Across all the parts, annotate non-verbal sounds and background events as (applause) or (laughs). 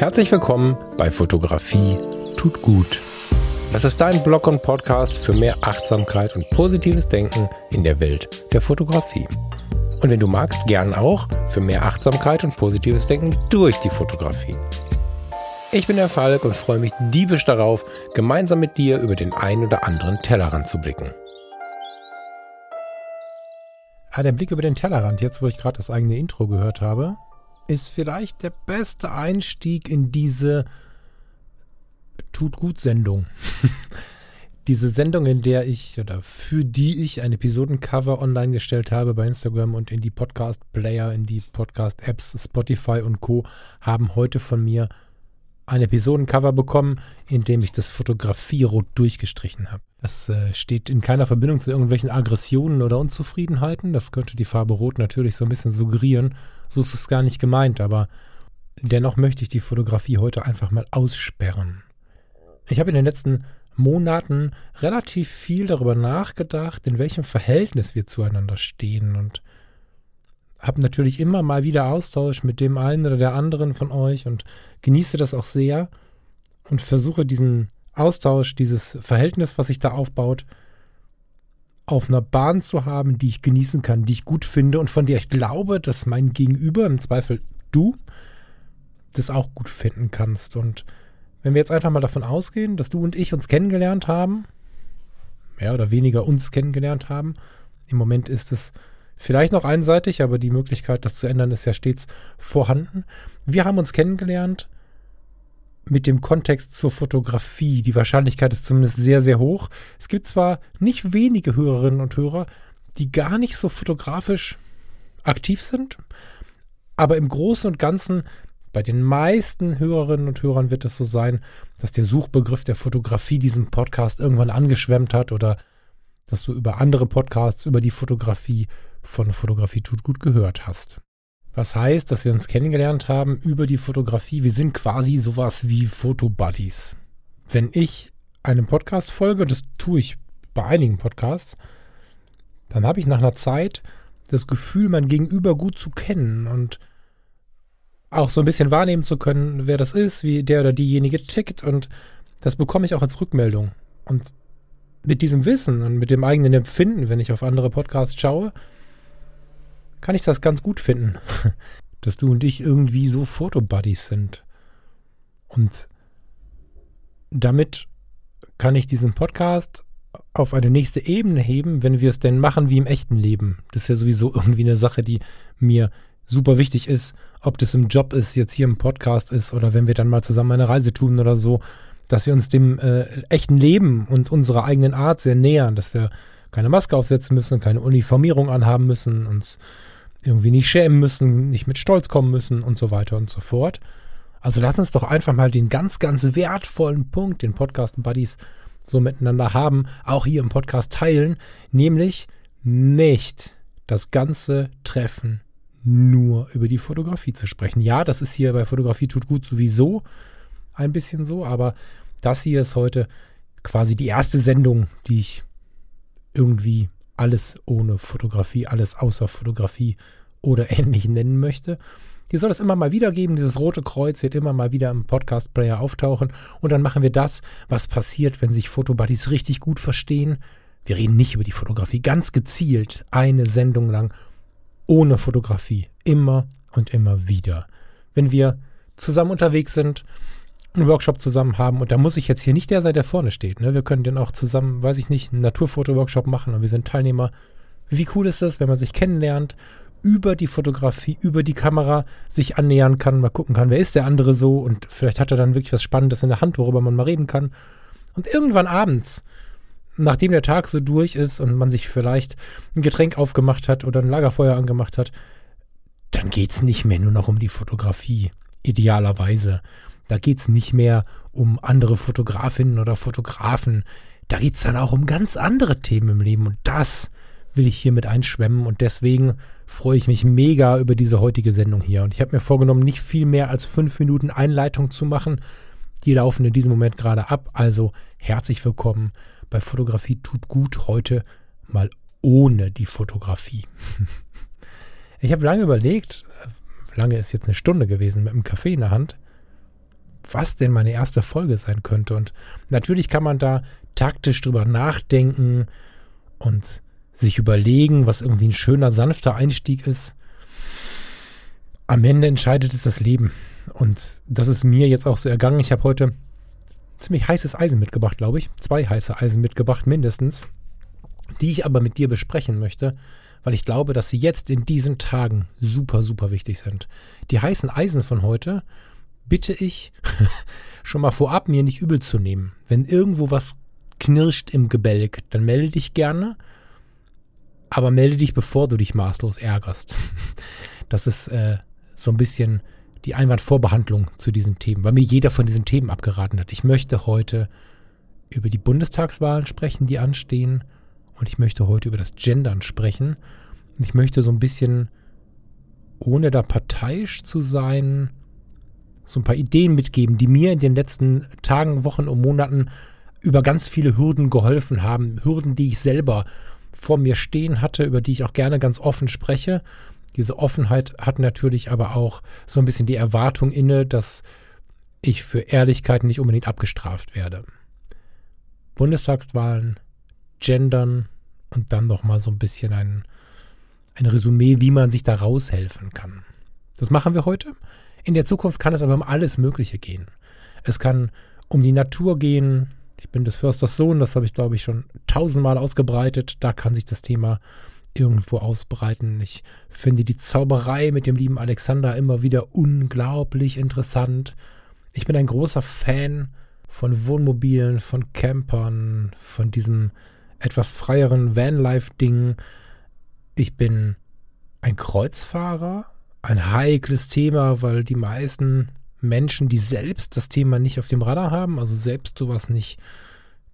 Herzlich willkommen bei Fotografie tut gut. Das ist dein Blog und Podcast für mehr Achtsamkeit und positives Denken in der Welt der Fotografie. Und wenn du magst, gern auch für mehr Achtsamkeit und positives Denken durch die Fotografie. Ich bin der Falk und freue mich diebisch darauf, gemeinsam mit dir über den ein oder anderen Tellerrand zu blicken. Ah, der Blick über den Tellerrand, jetzt wo ich gerade das eigene Intro gehört habe, ist vielleicht der beste Einstieg in diese Tut gut Sendung. (laughs) diese Sendung, in der ich oder für die ich ein Episodencover online gestellt habe bei Instagram und in die Podcast-Player, in die Podcast-Apps Spotify und Co. haben heute von mir ein Episodencover bekommen, in dem ich das Fotografie-Rot durchgestrichen habe. Das äh, steht in keiner Verbindung zu irgendwelchen Aggressionen oder Unzufriedenheiten. Das könnte die Farbe Rot natürlich so ein bisschen suggerieren. So ist es gar nicht gemeint, aber dennoch möchte ich die Fotografie heute einfach mal aussperren. Ich habe in den letzten Monaten relativ viel darüber nachgedacht, in welchem Verhältnis wir zueinander stehen und habe natürlich immer mal wieder Austausch mit dem einen oder der anderen von euch und genieße das auch sehr und versuche diesen Austausch, dieses Verhältnis, was sich da aufbaut, auf einer Bahn zu haben, die ich genießen kann, die ich gut finde und von der ich glaube, dass mein Gegenüber, im Zweifel du, das auch gut finden kannst. Und wenn wir jetzt einfach mal davon ausgehen, dass du und ich uns kennengelernt haben, mehr oder weniger uns kennengelernt haben, im Moment ist es vielleicht noch einseitig, aber die Möglichkeit, das zu ändern, ist ja stets vorhanden. Wir haben uns kennengelernt mit dem Kontext zur Fotografie. Die Wahrscheinlichkeit ist zumindest sehr, sehr hoch. Es gibt zwar nicht wenige Hörerinnen und Hörer, die gar nicht so fotografisch aktiv sind, aber im Großen und Ganzen bei den meisten Hörerinnen und Hörern wird es so sein, dass der Suchbegriff der Fotografie diesen Podcast irgendwann angeschwemmt hat oder dass du über andere Podcasts über die Fotografie von Fotografie tut gut gehört hast. Was heißt, dass wir uns kennengelernt haben über die Fotografie. Wir sind quasi sowas wie Fotobuddies. Wenn ich einem Podcast folge, das tue ich bei einigen Podcasts, dann habe ich nach einer Zeit das Gefühl, mein Gegenüber gut zu kennen und auch so ein bisschen wahrnehmen zu können, wer das ist, wie der oder diejenige tickt und das bekomme ich auch als Rückmeldung. Und mit diesem Wissen und mit dem eigenen Empfinden, wenn ich auf andere Podcasts schaue, kann ich das ganz gut finden, (laughs) dass du und ich irgendwie so Fotobuddies sind. Und damit kann ich diesen Podcast auf eine nächste Ebene heben, wenn wir es denn machen wie im echten Leben. Das ist ja sowieso irgendwie eine Sache, die mir super wichtig ist, ob das im Job ist, jetzt hier im Podcast ist oder wenn wir dann mal zusammen eine Reise tun oder so, dass wir uns dem äh, echten Leben und unserer eigenen Art sehr nähern, dass wir keine Maske aufsetzen müssen, keine Uniformierung anhaben müssen, uns irgendwie nicht schämen müssen, nicht mit Stolz kommen müssen und so weiter und so fort. Also lass uns doch einfach mal den ganz, ganz wertvollen Punkt, den Podcast Buddies so miteinander haben, auch hier im Podcast teilen, nämlich nicht das ganze Treffen nur über die Fotografie zu sprechen. Ja, das ist hier bei Fotografie tut gut sowieso ein bisschen so, aber das hier ist heute quasi die erste Sendung, die ich irgendwie alles ohne Fotografie, alles außer Fotografie oder (laughs) ähnlich nennen möchte. Die soll es immer mal wieder geben. Dieses rote Kreuz wird immer mal wieder im Podcast-Player auftauchen. Und dann machen wir das, was passiert, wenn sich Fotobuddies richtig gut verstehen. Wir reden nicht über die Fotografie, ganz gezielt eine Sendung lang ohne Fotografie. Immer und immer wieder. Wenn wir zusammen unterwegs sind, einen Workshop zusammen haben und da muss ich jetzt hier nicht der sein, der vorne steht. Ne? Wir können dann auch zusammen, weiß ich nicht, einen Naturfoto-Workshop machen und wir sind Teilnehmer. Wie cool ist das, wenn man sich kennenlernt, über die Fotografie, über die Kamera sich annähern kann, mal gucken kann, wer ist der andere so und vielleicht hat er dann wirklich was Spannendes in der Hand, worüber man mal reden kann. Und irgendwann abends, nachdem der Tag so durch ist und man sich vielleicht ein Getränk aufgemacht hat oder ein Lagerfeuer angemacht hat, dann geht es nicht mehr nur noch um die Fotografie, idealerweise. Da geht es nicht mehr um andere Fotografinnen oder Fotografen. Da geht es dann auch um ganz andere Themen im Leben. Und das will ich hier mit einschwemmen. Und deswegen freue ich mich mega über diese heutige Sendung hier. Und ich habe mir vorgenommen, nicht viel mehr als fünf Minuten Einleitung zu machen. Die laufen in diesem Moment gerade ab. Also herzlich willkommen bei Fotografie tut gut heute mal ohne die Fotografie. (laughs) Ich habe lange überlegt, lange ist jetzt eine Stunde gewesen mit einem Kaffee in der Hand, was denn meine erste Folge sein könnte. Und natürlich kann man da taktisch drüber nachdenken und sich überlegen, was irgendwie ein schöner, sanfter Einstieg ist. Am Ende entscheidet es das Leben. Und das ist mir jetzt auch so ergangen. Ich habe heute ziemlich heißes Eisen mitgebracht, glaube ich. Zwei heiße Eisen mitgebracht, mindestens. Die ich aber mit dir besprechen möchte, weil ich glaube, dass sie jetzt in diesen Tagen super, super wichtig sind. Die heißen Eisen von heute bitte ich (laughs) schon mal vorab, mir nicht übel zu nehmen. Wenn irgendwo was knirscht im Gebälk, dann melde dich gerne. Aber melde dich, bevor du dich maßlos ärgerst. (laughs) Das ist äh, so ein bisschen die Einwandvorbehandlung zu diesen Themen, weil mir jeder von diesen Themen abgeraten hat. Ich möchte heute über die Bundestagswahlen sprechen, die anstehen. Und ich möchte heute über das Gendern sprechen. Und ich möchte so ein bisschen, ohne da parteiisch zu sein, so ein paar Ideen mitgeben, die mir in den letzten Tagen, Wochen und Monaten über ganz viele Hürden geholfen haben. Hürden, die ich selber vor mir stehen hatte, über die ich auch gerne ganz offen spreche. Diese Offenheit hat natürlich aber auch so ein bisschen die Erwartung inne, dass ich für Ehrlichkeit nicht unbedingt abgestraft werde. Bundestagswahlen, Gendern und dann nochmal so ein bisschen ein, ein Resümee, wie man sich da raushelfen kann. Das machen wir heute. In der Zukunft kann es aber um alles Mögliche gehen. Es kann um die Natur gehen. Ich bin des Försters Sohn, das habe ich, glaube ich, schon tausendmal ausgebreitet. Da kann sich das Thema irgendwo ausbreiten. Ich finde die Zauberei mit dem lieben Alexander immer wieder unglaublich interessant. Ich bin ein großer Fan von Wohnmobilen, von Campern, von diesem etwas freieren Vanlife-Ding. Ich bin ein Kreuzfahrer ein heikles Thema, weil die meisten Menschen, die selbst das Thema nicht auf dem Radar haben, also selbst sowas nicht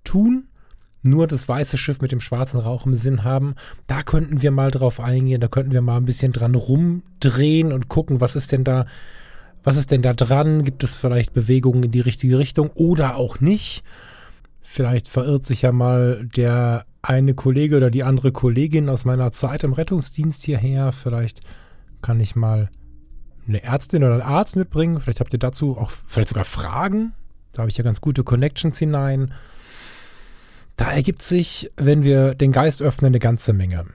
tun, nur das weiße Schiff mit dem schwarzen Rauch im Sinn haben, da könnten wir mal drauf eingehen, da könnten wir mal ein bisschen dran rumdrehen und gucken, was ist denn da, was ist denn da dran? Gibt es vielleicht Bewegungen in die richtige Richtung oder auch nicht? Vielleicht verirrt sich ja mal der eine Kollege oder die andere Kollegin aus meiner Zeit im Rettungsdienst hierher. Vielleicht kann ich mal eine Ärztin oder einen Arzt mitbringen. Vielleicht habt ihr dazu auch vielleicht sogar Fragen. Da habe ich ja ganz gute Connections hinein. Da ergibt sich, wenn wir den Geist öffnen, eine ganze Menge.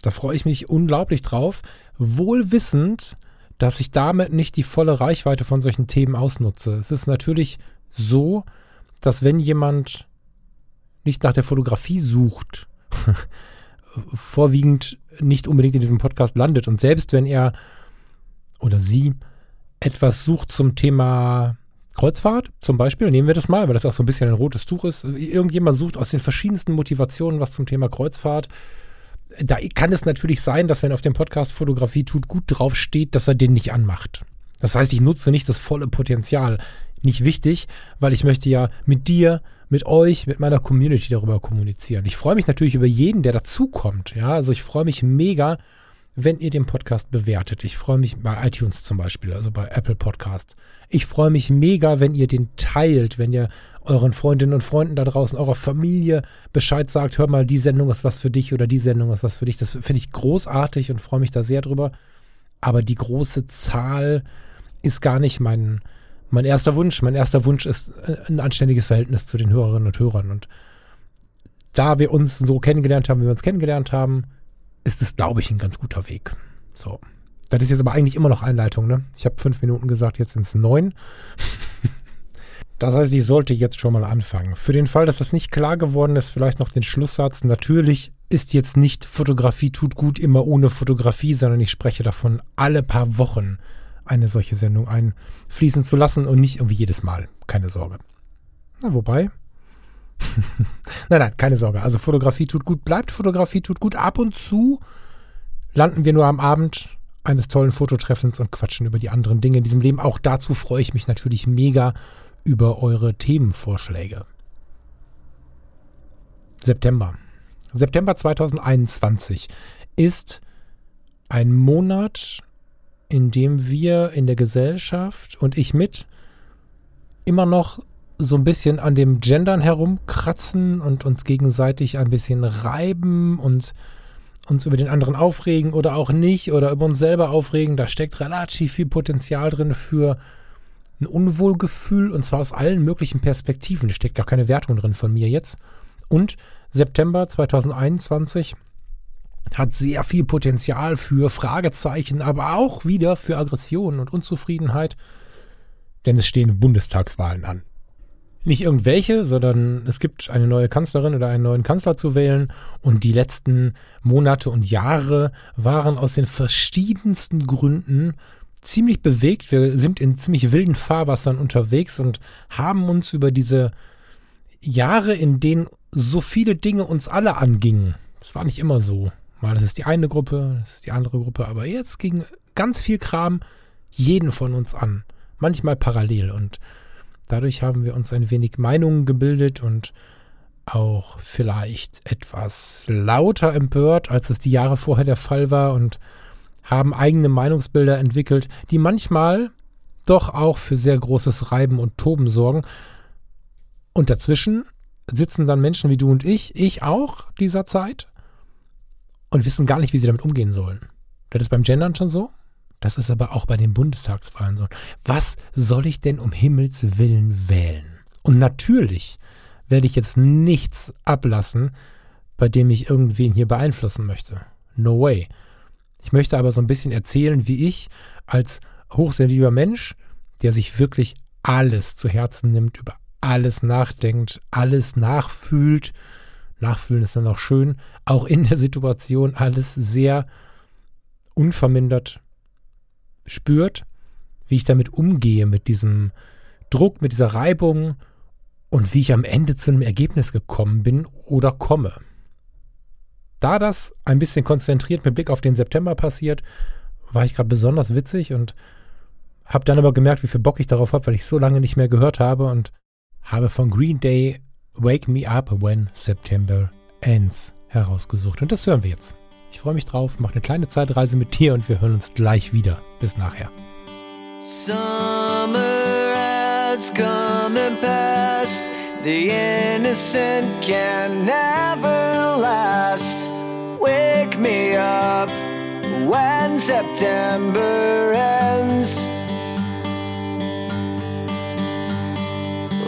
Da freue ich mich unglaublich drauf, wohl wissend, dass ich damit nicht die volle Reichweite von solchen Themen ausnutze. Es ist natürlich so, dass wenn jemand nicht nach der Fotografie sucht, (laughs) vorwiegend nicht unbedingt in diesem Podcast landet. Und selbst wenn er oder sie etwas sucht zum Thema Kreuzfahrt, zum Beispiel, nehmen wir das mal, weil das auch so ein bisschen ein rotes Tuch ist. Irgendjemand sucht aus den verschiedensten Motivationen was zum Thema Kreuzfahrt. Da kann es natürlich sein, dass wenn auf dem Podcast Fotografie tut gut draufsteht, dass er den nicht anmacht. Das heißt, ich nutze nicht das volle Potenzial. Nicht wichtig, weil ich möchte ja mit dir mit euch, mit meiner Community darüber kommunizieren. Ich freue mich natürlich über jeden, der dazukommt. Ja, also ich freue mich mega, wenn ihr den Podcast bewertet. Ich freue mich bei iTunes zum Beispiel, also bei Apple Podcast. Ich freue mich mega, wenn ihr den teilt, wenn ihr euren Freundinnen und Freunden da draußen, eurer Familie Bescheid sagt, hör mal, die Sendung ist was für dich oder die Sendung ist was für dich. Das finde ich großartig und freue mich da sehr drüber. Aber die große Zahl ist gar nicht mein, mein erster Wunsch. Mein erster Wunsch ist äh, ein anständiges Verhältnis zu den Hörerinnen und Hörern. Und da wir uns so kennengelernt haben, wie wir uns kennengelernt haben, ist es, glaube ich, ein ganz guter Weg. So. Das ist jetzt aber eigentlich immer noch Einleitung, ne? Ich habe fünf Minuten gesagt, jetzt sind es neun. (laughs) das heißt, ich sollte jetzt schon mal anfangen. Für den Fall, dass das nicht klar geworden ist, vielleicht noch den Schlusssatz. Natürlich ist jetzt nicht Fotografie tut gut immer ohne Fotografie, sondern ich spreche davon alle paar Wochen eine solche Sendung einfließen zu lassen und nicht irgendwie jedes Mal. Keine Sorge. Na, wobei. (laughs) nein, nein, keine Sorge. Also Fotografie tut gut, bleibt Fotografie tut gut. Ab und zu landen wir nur am Abend eines tollen Fototreffens und quatschen über die anderen Dinge in diesem Leben. Auch dazu freue ich mich natürlich mega über eure Themenvorschläge. September. September 2021 ist ein Monat, in dem wir in der Gesellschaft und ich mit immer noch so ein bisschen an dem Gendern herumkratzen und uns gegenseitig ein bisschen reiben und uns über den anderen aufregen oder auch nicht oder über uns selber aufregen. Da steckt relativ viel Potenzial drin für ein Unwohlgefühl und zwar aus allen möglichen Perspektiven. Steckt gar keine Wertung drin von mir jetzt. Und September 2021 hat sehr viel Potenzial für Fragezeichen, aber auch wieder für Aggression und Unzufriedenheit, denn es stehen Bundestagswahlen an. Nicht irgendwelche, sondern es gibt eine neue Kanzlerin oder einen neuen Kanzler zu wählen und die letzten Monate und Jahre waren aus den verschiedensten Gründen ziemlich bewegt. Wir sind in ziemlich wilden Fahrwassern unterwegs und haben uns über diese Jahre, in denen so viele Dinge uns alle angingen. Das war nicht immer so. Mal das ist die eine Gruppe, das ist die andere Gruppe, aber jetzt ging ganz viel Kram jeden von uns an. Manchmal parallel und dadurch haben wir uns ein wenig Meinungen gebildet und auch vielleicht etwas lauter empört, als es die Jahre vorher der Fall war und haben eigene Meinungsbilder entwickelt, die manchmal doch auch für sehr großes Reiben und Toben sorgen. Und dazwischen sitzen dann Menschen wie du und ich, ich auch dieser Zeit, und wissen gar nicht, wie sie damit umgehen sollen. Das ist beim Gendern schon so. Das ist aber auch bei den Bundestagswahlen so. Was soll ich denn um Himmels Willen wählen? Und natürlich werde ich jetzt nichts ablassen, bei dem ich irgendwen hier beeinflussen möchte. No way. Ich möchte aber so ein bisschen erzählen, wie ich als hochsensibler Mensch, der sich wirklich alles zu Herzen nimmt, über alles nachdenkt, alles nachfühlt. Nachfühlen ist dann auch schön, auch in der Situation alles sehr unvermindert spürt, wie ich damit umgehe, mit diesem Druck, mit dieser Reibung und wie ich am Ende zu einem Ergebnis gekommen bin oder komme. Da das ein bisschen konzentriert mit Blick auf den September passiert, war ich gerade besonders witzig und habe dann aber gemerkt, wie viel Bock ich darauf habe, weil ich so lange nicht mehr gehört habe und habe von Green Day Wake Me Up When September Ends herausgesucht. Und das hören wir jetzt. Ich freue mich drauf, mache eine kleine Zeitreise mit dir und wir hören uns gleich wieder. Bis nachher. Summer has come and passed. The innocent can never last. Wake me up when September ends.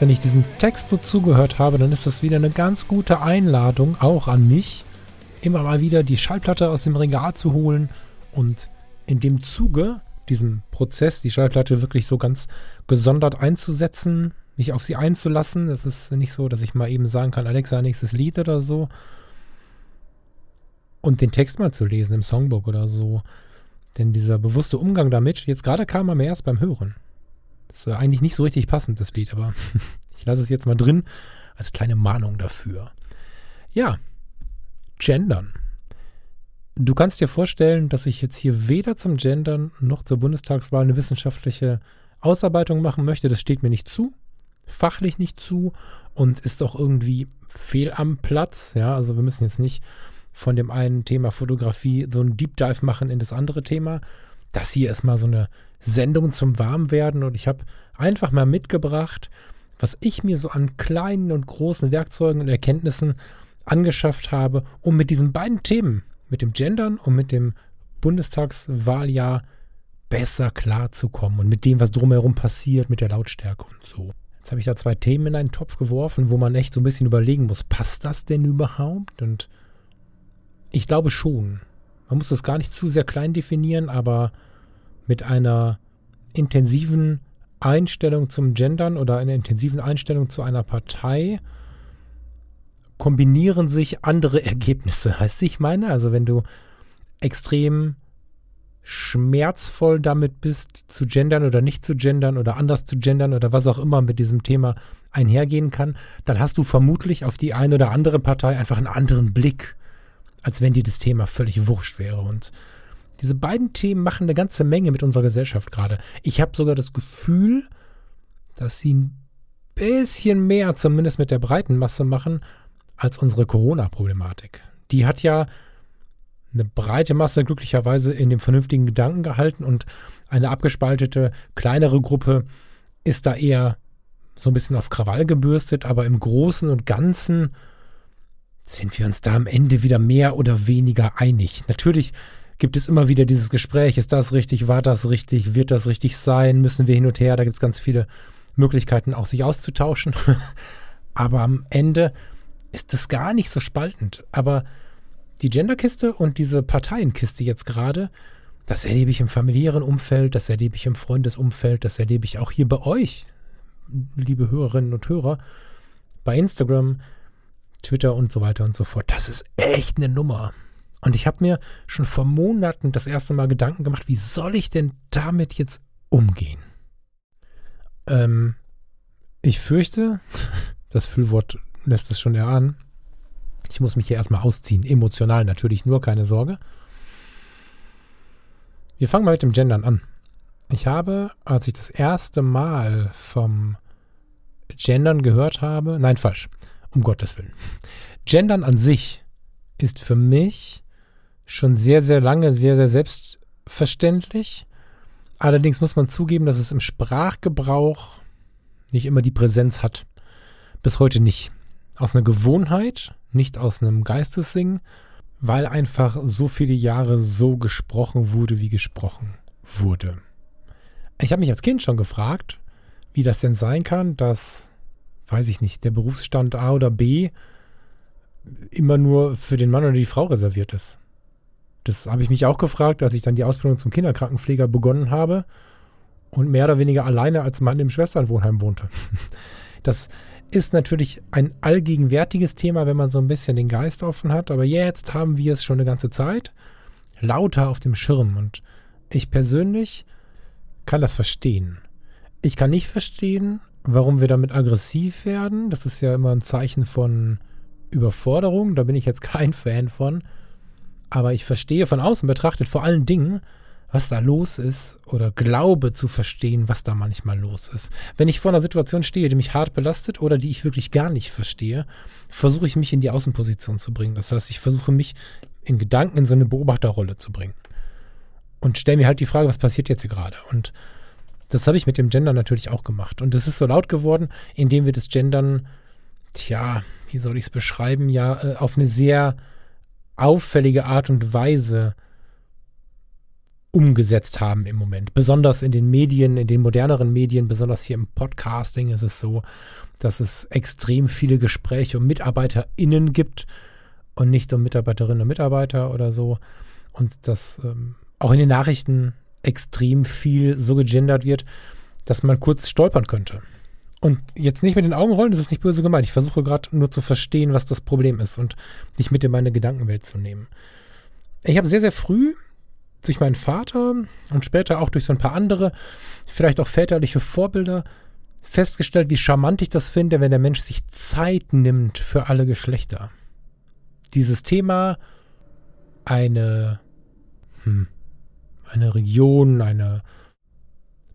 Wenn ich diesem Text so zugehört habe, dann ist das wieder eine ganz gute Einladung, auch an mich, immer mal wieder die Schallplatte aus dem Regal zu holen und in dem Zuge, diesem Prozess, die Schallplatte wirklich so ganz gesondert einzusetzen, mich auf sie einzulassen. Es ist nicht so, dass ich mal eben sagen kann, Alexa, nächstes Lied oder so. Und den Text mal zu lesen im Songbook oder so. Denn dieser bewusste Umgang damit, jetzt gerade kam er mir erst beim Hören. Ist eigentlich nicht so richtig passend, das Lied, aber (laughs) ich lasse es jetzt mal drin als kleine Mahnung dafür. Ja, Gendern. Du kannst dir vorstellen, dass ich jetzt hier weder zum Gendern noch zur Bundestagswahl eine wissenschaftliche Ausarbeitung machen möchte. Das steht mir nicht zu. fachlich nicht zu und ist auch irgendwie fehl am Platz. Ja, also wir müssen jetzt nicht von dem einen Thema Fotografie so einen Deep Dive machen in das andere Thema. Das hier ist mal so eine Sendung zum Warmwerden und ich habe einfach mal mitgebracht, was ich mir so an kleinen und großen Werkzeugen und Erkenntnissen angeschafft habe, um mit diesen beiden Themen, mit dem Gendern und mit dem Bundestagswahljahr besser klarzukommen und mit dem, was drumherum passiert, mit der Lautstärke und so. Jetzt habe ich da zwei Themen in einen Topf geworfen, wo man echt so ein bisschen überlegen muss, passt das denn überhaupt? Und ich glaube schon. Man muss das gar nicht zu sehr klein definieren, aber mit einer intensiven Einstellung zum Gendern oder einer intensiven Einstellung zu einer Partei kombinieren sich andere (laughs) Ergebnisse. Heißt ich meine, also wenn du extrem schmerzvoll damit bist, zu gendern oder nicht zu gendern oder anders zu gendern oder was auch immer mit diesem Thema einhergehen kann, dann hast du vermutlich auf die eine oder andere Partei einfach einen anderen Blick, als wenn dir das Thema völlig wurscht wäre. Und diese beiden Themen machen eine ganze Menge mit unserer Gesellschaft gerade. Ich habe sogar das Gefühl, dass sie ein bisschen mehr, zumindest mit der breiten Masse machen, als unsere Corona-Problematik. Die hat ja eine breite Masse glücklicherweise in dem vernünftigen Gedanken gehalten und eine abgespaltete, kleinere Gruppe ist da eher so ein bisschen auf Krawall gebürstet, aber im Großen und Ganzen sind wir uns da am Ende wieder mehr oder weniger einig. Natürlich gibt es immer wieder dieses Gespräch, ist das richtig, war das richtig, wird das richtig sein, müssen wir hin und her, da gibt es ganz viele Möglichkeiten auch sich auszutauschen. (laughs) aber am Ende ist das gar nicht so spaltend. Aber die Genderkiste und diese Parteienkiste jetzt gerade, das erlebe ich im familiären Umfeld, das erlebe ich im Freundesumfeld, das erlebe ich auch hier bei euch, liebe Hörerinnen und Hörer, bei Instagram, Twitter und so weiter und so fort. Das ist echt eine Nummer. Und ich habe mir schon vor Monaten das erste Mal Gedanken gemacht, wie soll ich denn damit jetzt umgehen? Ähm, ich fürchte, (laughs) das Füllwort lässt es schon erahnen, ich muss mich hier erstmal ausziehen. Emotional natürlich nur, keine Sorge. Wir fangen mal mit dem Gendern an. Ich habe, als ich das erste Mal vom Gendern gehört habe, nein, falsch, um Gottes Willen. Gendern an sich ist für mich schon sehr, sehr lange sehr, sehr selbstverständlich. Allerdings muss man zugeben, dass es im Sprachgebrauch nicht immer die Präsenz hat. Bis heute nicht. Aus einer Gewohnheit nicht aus einem Geistessingen, weil einfach so viele Jahre so gesprochen wurde, wie gesprochen wurde. Ich habe mich als Kind schon gefragt, wie das denn sein kann, dass, weiß ich nicht, der Berufsstand A oder B immer nur für den Mann oder die Frau reserviert ist. Das habe ich mich auch gefragt, als ich dann die Ausbildung zum Kinderkrankenpfleger begonnen habe und mehr oder weniger alleine als Mann im Schwesternwohnheim wohnte. (laughs) Das ist natürlich ein allgegenwärtiges Thema, wenn man so ein bisschen den Geist offen hat. Aber jetzt haben wir es schon eine ganze Zeit lauter auf dem Schirm. Und ich persönlich kann das verstehen. Ich kann nicht verstehen, warum wir damit aggressiv werden. Das ist ja immer ein Zeichen von Überforderung. Da bin ich jetzt (laughs) kein Fan von. Aber ich verstehe von außen betrachtet vor allen Dingen, was da los ist oder glaube zu verstehen, was da manchmal los ist. Wenn ich vor einer Situation stehe, die mich hart belastet oder die ich wirklich gar nicht verstehe, versuche ich mich in die Außenposition zu bringen. Das heißt, ich versuche mich in Gedanken in so eine Beobachterrolle zu bringen. Und stelle mir halt die Frage, was passiert jetzt hier gerade? Und das habe ich mit dem Gendern natürlich auch gemacht. Und es ist so laut geworden, indem wir das Gendern, tja, wie soll ich es beschreiben, ja, äh, auf eine sehr auffällige Art und Weise umgesetzt haben im Moment. Besonders in den Medien, in den moderneren Medien, besonders hier im Podcasting ist es so, dass es extrem viele Gespräche um MitarbeiterInnen gibt und nicht um Mitarbeiterinnen und Mitarbeiter oder so. Und dass ähm, auch in den Nachrichten extrem viel so gegendert wird, dass man kurz stolpern könnte. Und jetzt nicht mit den Augen rollen, das ist nicht böse gemeint. Ich versuche gerade nur zu verstehen, was das Problem ist und nicht mit in meine Gedankenwelt zu nehmen. Ich habe sehr, sehr früh durch meinen Vater und später auch durch so ein paar andere, vielleicht auch väterliche Vorbilder, festgestellt, wie charmant ich das finde, wenn der Mensch sich Zeit nimmt für alle Geschlechter. Dieses Thema, eine, hm, eine Region, eine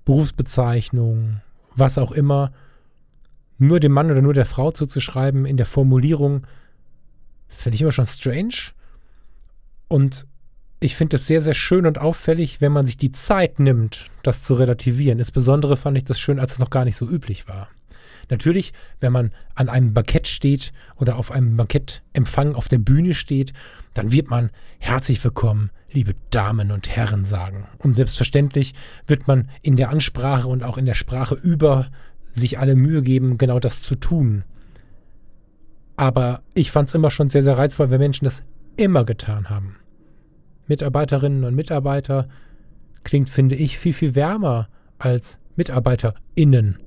Berufsbezeichnung, was auch immer, nur dem Mann oder nur der Frau zuzuschreiben in der Formulierung, finde ich immer schon strange. Und ich finde es sehr, sehr schön und auffällig, wenn man sich die Zeit nimmt, das zu relativieren. Insbesondere fand ich das schön, als es noch gar nicht so üblich war. Natürlich, wenn man an einem Bankett steht oder auf einem Bankettempfang auf der Bühne steht, dann wird man herzlich willkommen, liebe Damen und Herren sagen. Und selbstverständlich wird man in der Ansprache und auch in der Sprache über sich alle Mühe geben, genau das zu tun. Aber ich fand es immer schon sehr, sehr reizvoll, wenn Menschen das immer getan haben. Mitarbeiterinnen und Mitarbeiter klingt, finde ich, viel, viel wärmer als MitarbeiterInnen.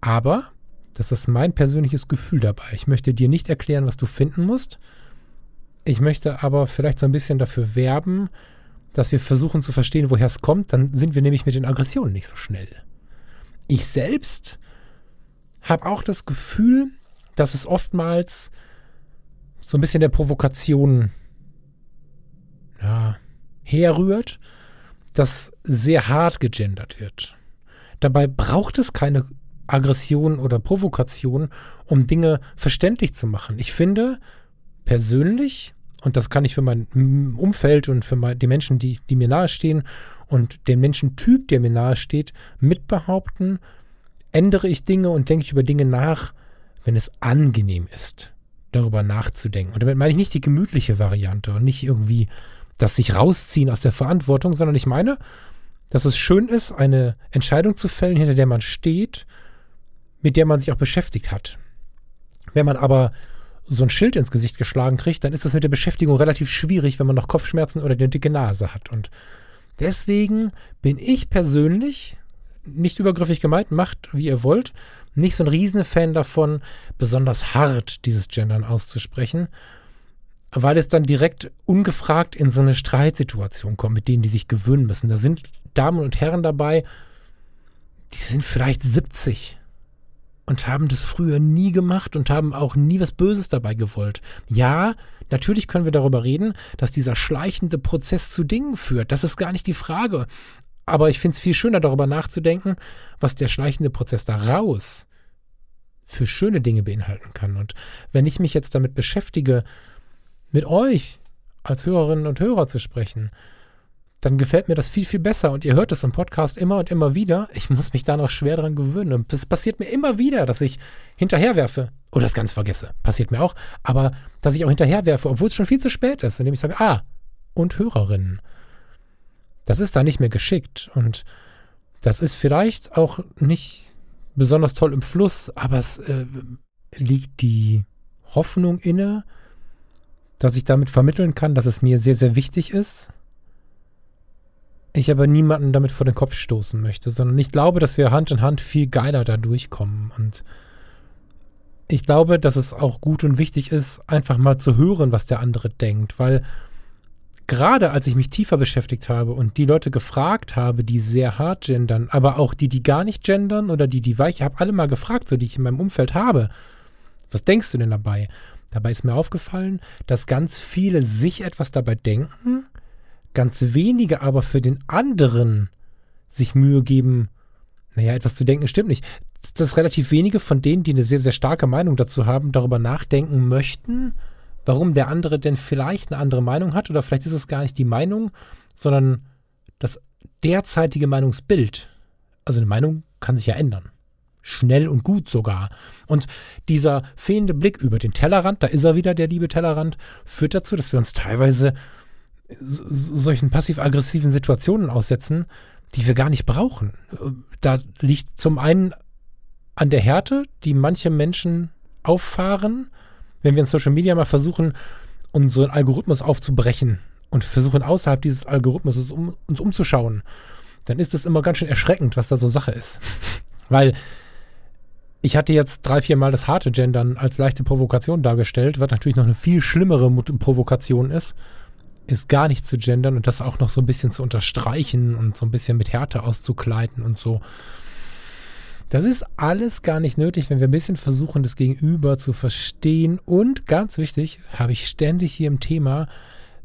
Aber das ist mein persönliches Gefühl dabei. Ich möchte dir nicht erklären, was du finden musst. Ich möchte aber vielleicht so ein bisschen dafür werben, dass wir versuchen zu verstehen, woher es kommt. Dann sind wir nämlich mit den Aggressionen nicht so schnell. Ich selbst habe auch das Gefühl, dass es oftmals so ein bisschen der Provokation ja, herrührt, dass sehr hart gegendert wird. Dabei braucht es keine Aggression oder Provokation, um Dinge verständlich zu machen. Ich finde persönlich, und das kann ich für mein Umfeld und für die Menschen, die, die mir nahestehen und den Menschentyp, der mir nahesteht, mitbehaupten, ändere ich Dinge und denke ich über Dinge nach, wenn es angenehm ist, darüber nachzudenken. Und damit meine ich nicht die gemütliche Variante und nicht irgendwie das sich rausziehen aus der Verantwortung, sondern ich meine, dass es schön ist, eine Entscheidung zu fällen, hinter der man steht, mit der man sich auch beschäftigt hat. Wenn man aber so ein Schild ins Gesicht geschlagen kriegt, dann ist das mit der Beschäftigung relativ schwierig, wenn man noch Kopfschmerzen oder eine dicke Nase hat. Und deswegen bin ich persönlich, nicht übergriffig gemeint, macht wie ihr wollt, nicht so ein Riesenfan davon, besonders hart dieses Gendern auszusprechen, weil es dann direkt ungefragt in so eine Streitsituation kommt, mit denen die sich gewöhnen müssen. Da sind Damen und Herren dabei, die sind vielleicht 70 und haben das früher nie gemacht und haben auch nie was Böses dabei gewollt. Ja, natürlich können wir darüber reden, dass dieser schleichende Prozess zu Dingen führt. Das ist gar nicht die Frage. Aber ich finde es viel schöner, darüber nachzudenken, was der schleichende Prozess daraus für schöne Dinge beinhalten kann. Und wenn ich mich jetzt damit beschäftige, mit euch als Hörerinnen und Hörer zu sprechen, dann gefällt mir das viel, viel besser. Und ihr hört es im Podcast immer und immer wieder. Ich muss mich da noch schwer dran gewöhnen. Und es passiert mir immer wieder, dass ich hinterherwerfe oder es ganz vergesse. Passiert mir auch. Aber dass ich auch hinterherwerfe, obwohl es schon viel zu spät ist, indem ich sage, ah, und Hörerinnen. Das ist da nicht mehr geschickt. Und das ist vielleicht auch nicht besonders toll im Fluss, aber es äh, liegt die Hoffnung inne, dass ich damit vermitteln kann, dass es mir sehr, sehr wichtig ist. Ich aber niemanden damit vor den Kopf stoßen möchte, sondern ich glaube, dass wir Hand in Hand viel geiler da durchkommen. Und ich glaube, dass es auch gut und wichtig ist, einfach mal zu hören, was der andere denkt, weil gerade als ich mich tiefer beschäftigt habe und die Leute gefragt habe, die sehr hart gendern, aber auch die, die gar nicht gendern oder die, die weich, ich habe alle mal gefragt, so die ich in meinem Umfeld habe, was denkst du denn dabei? Dabei ist mir aufgefallen, dass ganz viele sich etwas dabei denken, ganz wenige aber für den anderen sich Mühe geben, naja, etwas zu denken stimmt nicht. Dass relativ wenige von denen, die eine sehr, sehr starke Meinung dazu haben, darüber nachdenken möchten, warum der andere denn vielleicht eine andere Meinung hat oder vielleicht ist es gar nicht die Meinung, sondern das derzeitige Meinungsbild. Also eine Meinung kann sich ja ändern schnell und gut sogar. Und dieser fehlende Blick über den Tellerrand, da ist er wieder, der liebe Tellerrand, führt dazu, dass wir uns teilweise solchen passiv-aggressiven Situationen aussetzen, die wir gar nicht brauchen. Da liegt zum einen an der Härte, die manche Menschen auffahren, wenn wir in Social Media mal versuchen, unseren Algorithmus aufzubrechen und versuchen außerhalb dieses Algorithmus um, uns umzuschauen, dann ist es immer ganz schön erschreckend, was da so Sache ist. (laughs) Weil ich hatte jetzt drei, vier Mal das harte Gendern als leichte Provokation dargestellt, was natürlich noch eine viel schlimmere Provokation ist, ist gar nicht zu gendern und das auch noch so ein bisschen zu unterstreichen und so ein bisschen mit Härte auszukleiden und so. Das ist alles gar nicht nötig, wenn wir ein bisschen versuchen, das Gegenüber zu verstehen. Und ganz wichtig, habe ich ständig hier im Thema,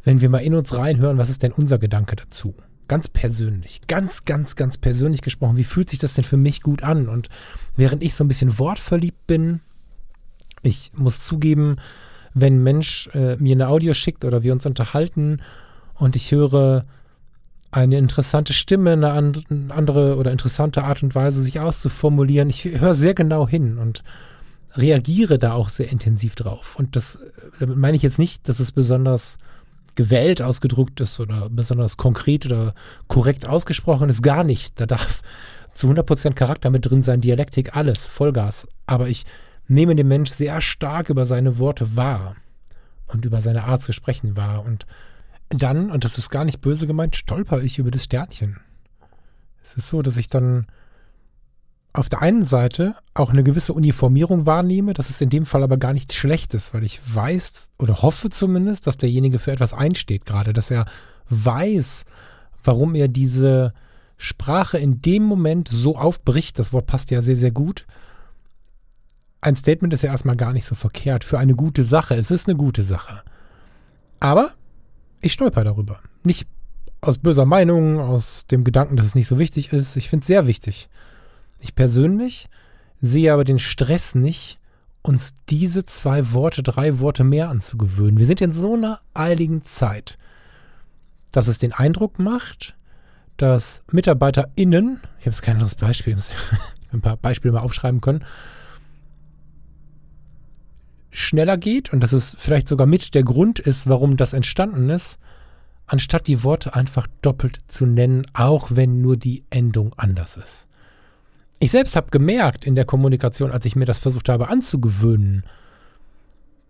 wenn wir mal in uns reinhören, was ist denn unser Gedanke dazu? Ganz persönlich, ganz, ganz, ganz persönlich gesprochen. Wie fühlt sich das denn für mich gut an? Und während ich so ein bisschen wortverliebt bin, ich muss zugeben, wenn ein Mensch äh, mir eine Audio schickt oder wir uns unterhalten und ich höre eine interessante Stimme, eine andere oder interessante Art und Weise, sich auszuformulieren. Ich höre sehr genau hin und reagiere da auch sehr intensiv drauf. Und das damit meine ich jetzt nicht, dass es besonders gewählt ausgedrückt ist oder besonders konkret oder korrekt ausgesprochen ist. Gar nicht. Da darf zu 100% Charakter mit drin sein, Dialektik, alles, Vollgas. Aber ich nehme den Mensch sehr stark über seine Worte wahr und über seine Art zu sprechen wahr. Und dann, und das ist gar nicht böse gemeint, stolper ich über das Sternchen. Es ist so, dass ich dann auf der einen Seite auch eine gewisse Uniformierung wahrnehme. Das ist in dem Fall aber gar nichts Schlechtes, weil ich weiß oder hoffe zumindest, dass derjenige für etwas einsteht gerade, dass er weiß, warum er diese Sprache in dem Moment so aufbricht. Das Wort passt ja sehr, sehr gut. Ein Statement ist ja erstmal gar nicht so verkehrt für eine gute Sache. Es ist eine gute Sache. Aber ich stolper darüber. Nicht aus böser Meinung, aus dem Gedanken, dass es nicht so wichtig ist. Ich finde es sehr wichtig. Ich persönlich sehe aber den Stress nicht, uns diese zwei Worte, drei Worte mehr anzugewöhnen. Wir sind in so einer eiligen Zeit, dass es den Eindruck macht, dass MitarbeiterInnen, ich habe jetzt kein anderes Beispiel, (laughs) ein paar Beispiele mal aufschreiben können, schneller geht und dass es vielleicht sogar mit der Grund ist, warum das entstanden ist, anstatt die Worte einfach doppelt zu nennen, auch wenn nur die Endung anders ist. Ich selbst habe gemerkt in der Kommunikation, als ich mir das versucht habe anzugewöhnen,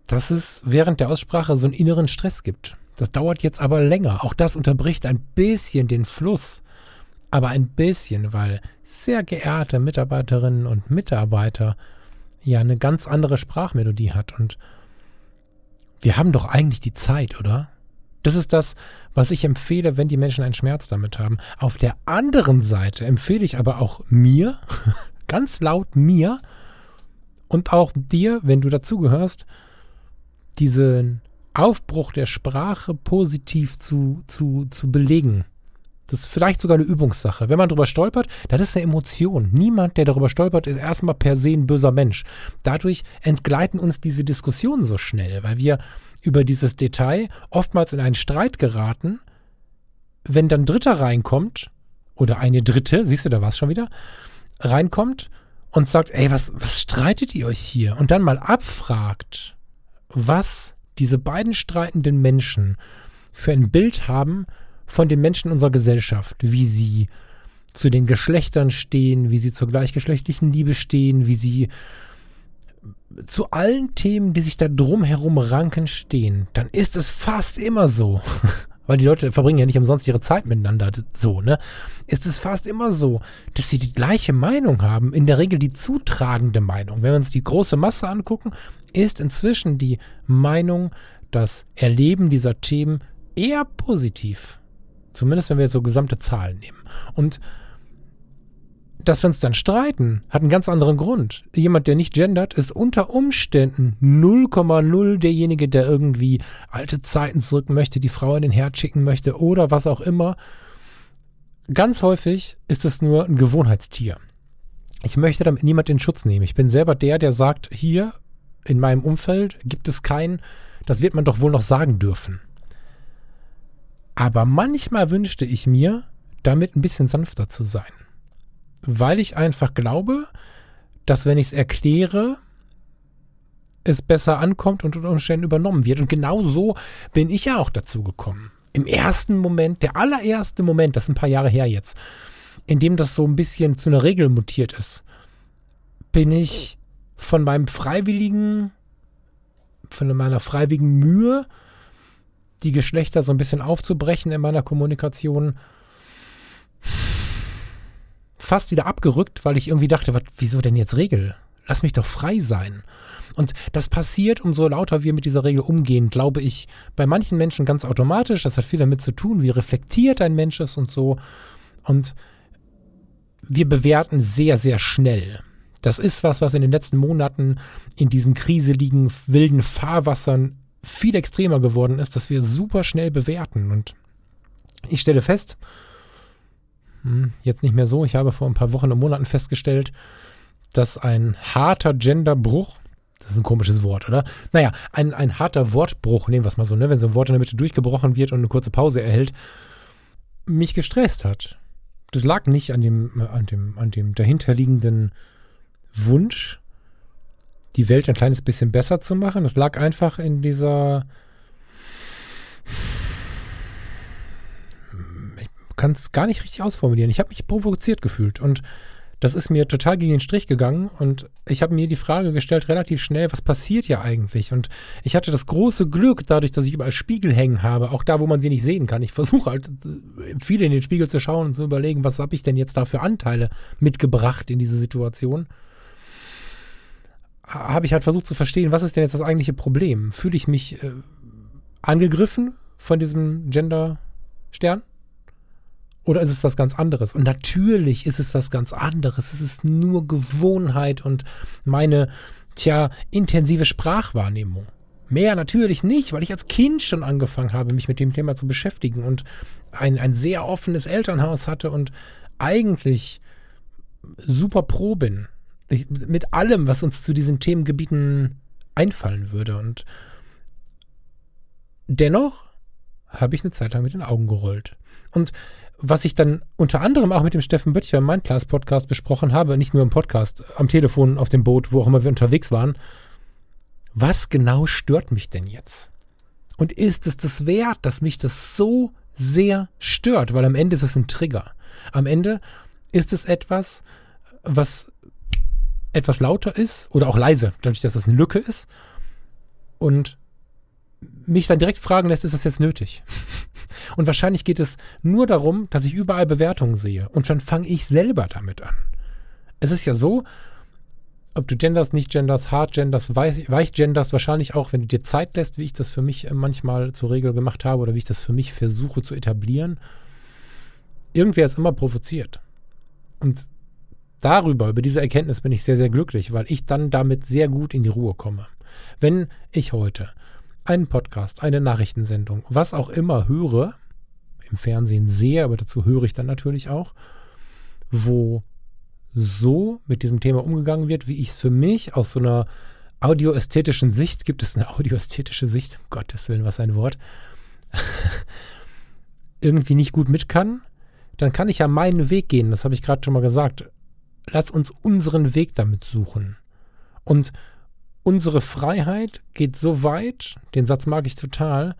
dass es während der Aussprache so einen inneren Stress gibt. Das dauert jetzt aber länger. Auch das unterbricht ein bisschen den Fluss. Aber ein bisschen, weil sehr geehrte Mitarbeiterinnen und Mitarbeiter ja eine ganz andere Sprachmelodie hat. Und wir haben doch eigentlich die Zeit, oder? Das ist das, was ich empfehle, wenn die Menschen einen Schmerz damit haben. Auf der anderen Seite empfehle ich aber auch mir, (laughs) ganz laut mir und auch dir, wenn du dazugehörst, diesen Aufbruch der Sprache positiv zu, zu, zu belegen. Das ist vielleicht sogar eine Übungssache. Wenn man darüber stolpert, das ist eine Emotion. Niemand, der darüber stolpert, ist erstmal per se ein böser Mensch. Dadurch entgleiten uns diese Diskussionen so schnell, weil wir über dieses Detail oftmals in einen Streit geraten. Wenn dann Dritter reinkommt, oder eine Dritte, siehst du, da war es schon wieder, reinkommt und sagt, ey, was, was streitet ihr euch hier? Und dann mal abfragt, was diese beiden streitenden Menschen für ein Bild haben, von den Menschen unserer Gesellschaft, wie sie zu den Geschlechtern stehen, wie sie zur gleichgeschlechtlichen Liebe stehen, wie sie zu allen Themen, die sich da drumherum ranken, stehen, dann ist es fast immer so, (laughs) weil die Leute verbringen ja nicht umsonst ihre Zeit miteinander so, ne? Ist es fast immer so, dass sie die gleiche Meinung haben, in der Regel die zutragende Meinung. Wenn wir uns die große Masse angucken, ist inzwischen die Meinung, das Erleben dieser Themen eher positiv. Zumindest wenn wir so gesamte Zahlen nehmen. Und dass wir uns dann streiten, hat einen ganz anderen Grund. Jemand, der nicht gendert, ist unter Umständen 0,0 derjenige, der irgendwie alte Zeiten zurück möchte, die Frau in den Herd schicken möchte oder was auch immer. Ganz häufig ist es nur ein Gewohnheitstier. Ich möchte damit niemand in Schutz nehmen. Ich bin selber der, der sagt, hier in meinem Umfeld gibt es kein, das wird man doch wohl noch sagen dürfen. Aber manchmal wünschte ich mir, damit ein bisschen sanfter zu sein. Weil ich einfach glaube, dass wenn ich es erkläre, es besser ankommt und unter Umständen übernommen wird. Und genau so bin ich ja auch dazu gekommen. Im ersten Moment, der allererste Moment, das ist ein paar Jahre her jetzt, in dem das so ein bisschen zu einer Regel mutiert ist, bin ich von meinem freiwilligen, von meiner freiwilligen Mühe die Geschlechter so ein bisschen aufzubrechen in meiner Kommunikation, fast wieder abgerückt, weil ich irgendwie dachte, was, wieso denn jetzt Regel? Lass mich doch frei sein. Und das passiert, umso lauter wir mit dieser Regel umgehen, glaube ich, bei manchen Menschen ganz automatisch. Das hat viel damit zu tun, wie reflektiert ein Mensch ist und so. Und wir bewerten sehr, sehr schnell. Das ist was, was in den letzten Monaten in diesen kriseligen, wilden Fahrwassern viel extremer geworden ist, dass wir super schnell bewerten. Und ich stelle fest, Hm, jetzt nicht mehr so. Ich habe vor ein paar Wochen und Monaten festgestellt, dass ein harter Genderbruch, das ist ein komisches Wort, oder? Naja, ein, ein harter Wortbruch, nehmen wir es mal so, ne? wenn so ein Wort in der Mitte durchgebrochen wird und eine kurze Pause erhält, mich gestresst hat. Das lag nicht an dem, an dem, an dem dahinterliegenden Wunsch, die Welt ein kleines bisschen besser zu machen. Das lag einfach in dieser. Ich kann es gar nicht richtig ausformulieren. Ich habe mich provoziert gefühlt und das ist mir total gegen den Strich gegangen und ich habe mir die Frage gestellt, relativ schnell, was passiert ja eigentlich? Und ich hatte das große Glück, dadurch, dass ich überall Spiegel hängen habe, auch da, wo man sie nicht sehen kann. Ich versuche halt viel in den Spiegel zu schauen und zu überlegen, was habe ich denn jetzt da für Anteile mitgebracht in diese Situation. Habe ich halt versucht zu verstehen, was ist denn jetzt das eigentliche Problem? Fühle ich mich äh, angegriffen von diesem Gender-Stern? Oder ist es was ganz anderes? Und natürlich ist es was ganz anderes. Es ist nur Gewohnheit und meine, tja, intensive Sprachwahrnehmung. Mehr natürlich nicht, weil ich als Kind schon angefangen habe, mich mit dem Thema zu beschäftigen und ein, ein sehr offenes Elternhaus hatte und eigentlich super pro bin. Ich, mit allem, was uns zu diesen Themengebieten einfallen würde. Und dennoch habe ich eine Zeit lang mit den Augen gerollt. Und was ich dann unter anderem auch mit dem Steffen Böttcher im Mindclass Podcast besprochen habe, nicht nur im Podcast, am Telefon, auf dem Boot, wo auch immer wir unterwegs waren, was genau stört mich denn jetzt? Und ist es das wert, dass mich das so sehr stört? Weil am Ende ist es ein Trigger. Am Ende ist es etwas, was etwas lauter ist oder auch leise, dadurch, dass es eine Lücke ist. Und mich dann direkt fragen lässt, ist das jetzt nötig? (laughs) Und wahrscheinlich geht es nur darum, dass ich überall Bewertungen sehe. Und dann fange ich selber damit an. Es ist ja so, ob du genders, nicht genders, hart genders, weich, weich genders, wahrscheinlich auch, wenn du dir Zeit lässt, wie ich das für mich äh, manchmal zur Regel gemacht habe oder wie ich das für mich versuche zu etablieren. Irgendwer ist immer provoziert. Und darüber, über diese Erkenntnis bin ich sehr, sehr glücklich, weil ich dann damit sehr gut in die Ruhe komme. Wenn ich heute einen Podcast, eine Nachrichtensendung, was auch immer höre, im Fernsehen sehe, aber dazu höre ich dann natürlich auch, wo so mit diesem Thema umgegangen wird, wie ich es für mich aus so einer audioästhetischen Sicht, gibt es eine audioästhetische Sicht, um Gottes Willen, was ein Wort, (laughs) irgendwie nicht gut mit kann, dann kann ich ja meinen Weg gehen, das habe ich gerade schon mal gesagt. Lass uns unseren Weg damit suchen. Und unsere Freiheit geht so weit, den Satz mag ich total,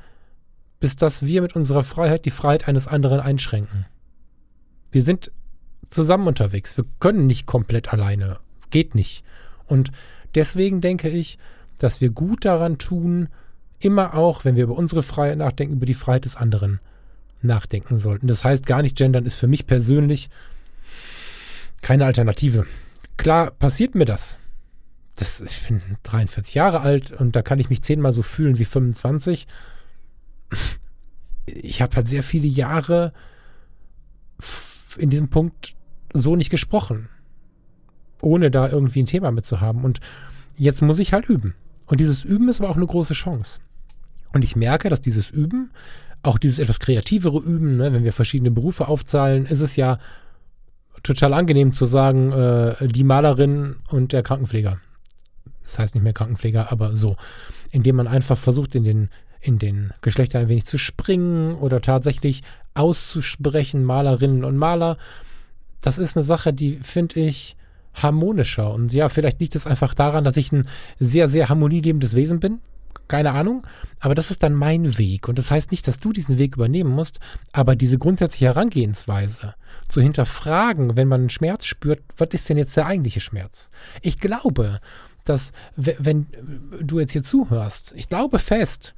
bis dass wir mit unserer Freiheit die Freiheit eines anderen einschränken. Wir sind zusammen unterwegs. Wir können nicht komplett alleine. Geht nicht. Und deswegen denke ich, dass wir gut daran tun, immer auch, wenn wir über unsere Freiheit nachdenken, über die Freiheit des anderen nachdenken sollten. Das heißt, gar nicht gendern ist für mich persönlich keine Alternative. Klar passiert mir das das, ich bin 43 Jahre alt und da kann ich mich zehnmal so fühlen wie 25. Ich habe halt sehr viele Jahre in diesem Punkt so nicht gesprochen, ohne da irgendwie ein Thema mit zu haben. Und jetzt muss ich halt üben. Und dieses Üben ist aber auch eine große Chance. Und ich merke, dass dieses Üben, auch dieses etwas kreativere Üben, ne, wenn wir verschiedene Berufe aufzahlen, ist es ja total angenehm zu sagen, äh, die Malerin und der Krankenpfleger das heißt nicht mehr Krankenpfleger, aber so, indem man einfach versucht, in den, in den Geschlechtern ein wenig zu springen oder tatsächlich auszusprechen, Malerinnen und Maler. Das ist eine Sache, die finde ich harmonischer. Und ja, vielleicht liegt es einfach daran, dass ich ein sehr, sehr harmonielebendes Wesen bin. Keine Ahnung. Aber das ist dann mein Weg. Und das heißt nicht, dass du diesen Weg übernehmen musst, aber diese grundsätzliche Herangehensweise zu hinterfragen, wenn man einen Schmerz spürt, was ist denn jetzt der eigentliche Schmerz? Ich glaube, dass, wenn du jetzt hier zuhörst, ich glaube fest,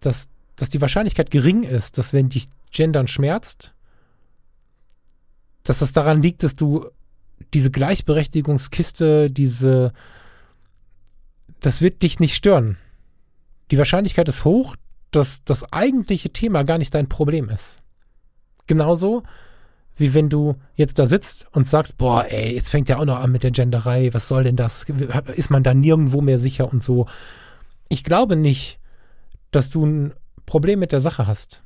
dass, dass die Wahrscheinlichkeit gering ist, dass wenn dich Gendern schmerzt, dass das daran liegt, dass du diese Gleichberechtigungskiste, diese, das wird dich nicht stören. Die Wahrscheinlichkeit ist hoch, dass das eigentliche Thema gar nicht dein Problem ist. Genauso wie wenn du jetzt da sitzt und sagst, boah, ey, jetzt fängt ja auch noch an mit der Genderei, was soll denn das? Ist man da nirgendwo mehr sicher und so. Ich glaube nicht, dass du ein Problem mit der Sache hast.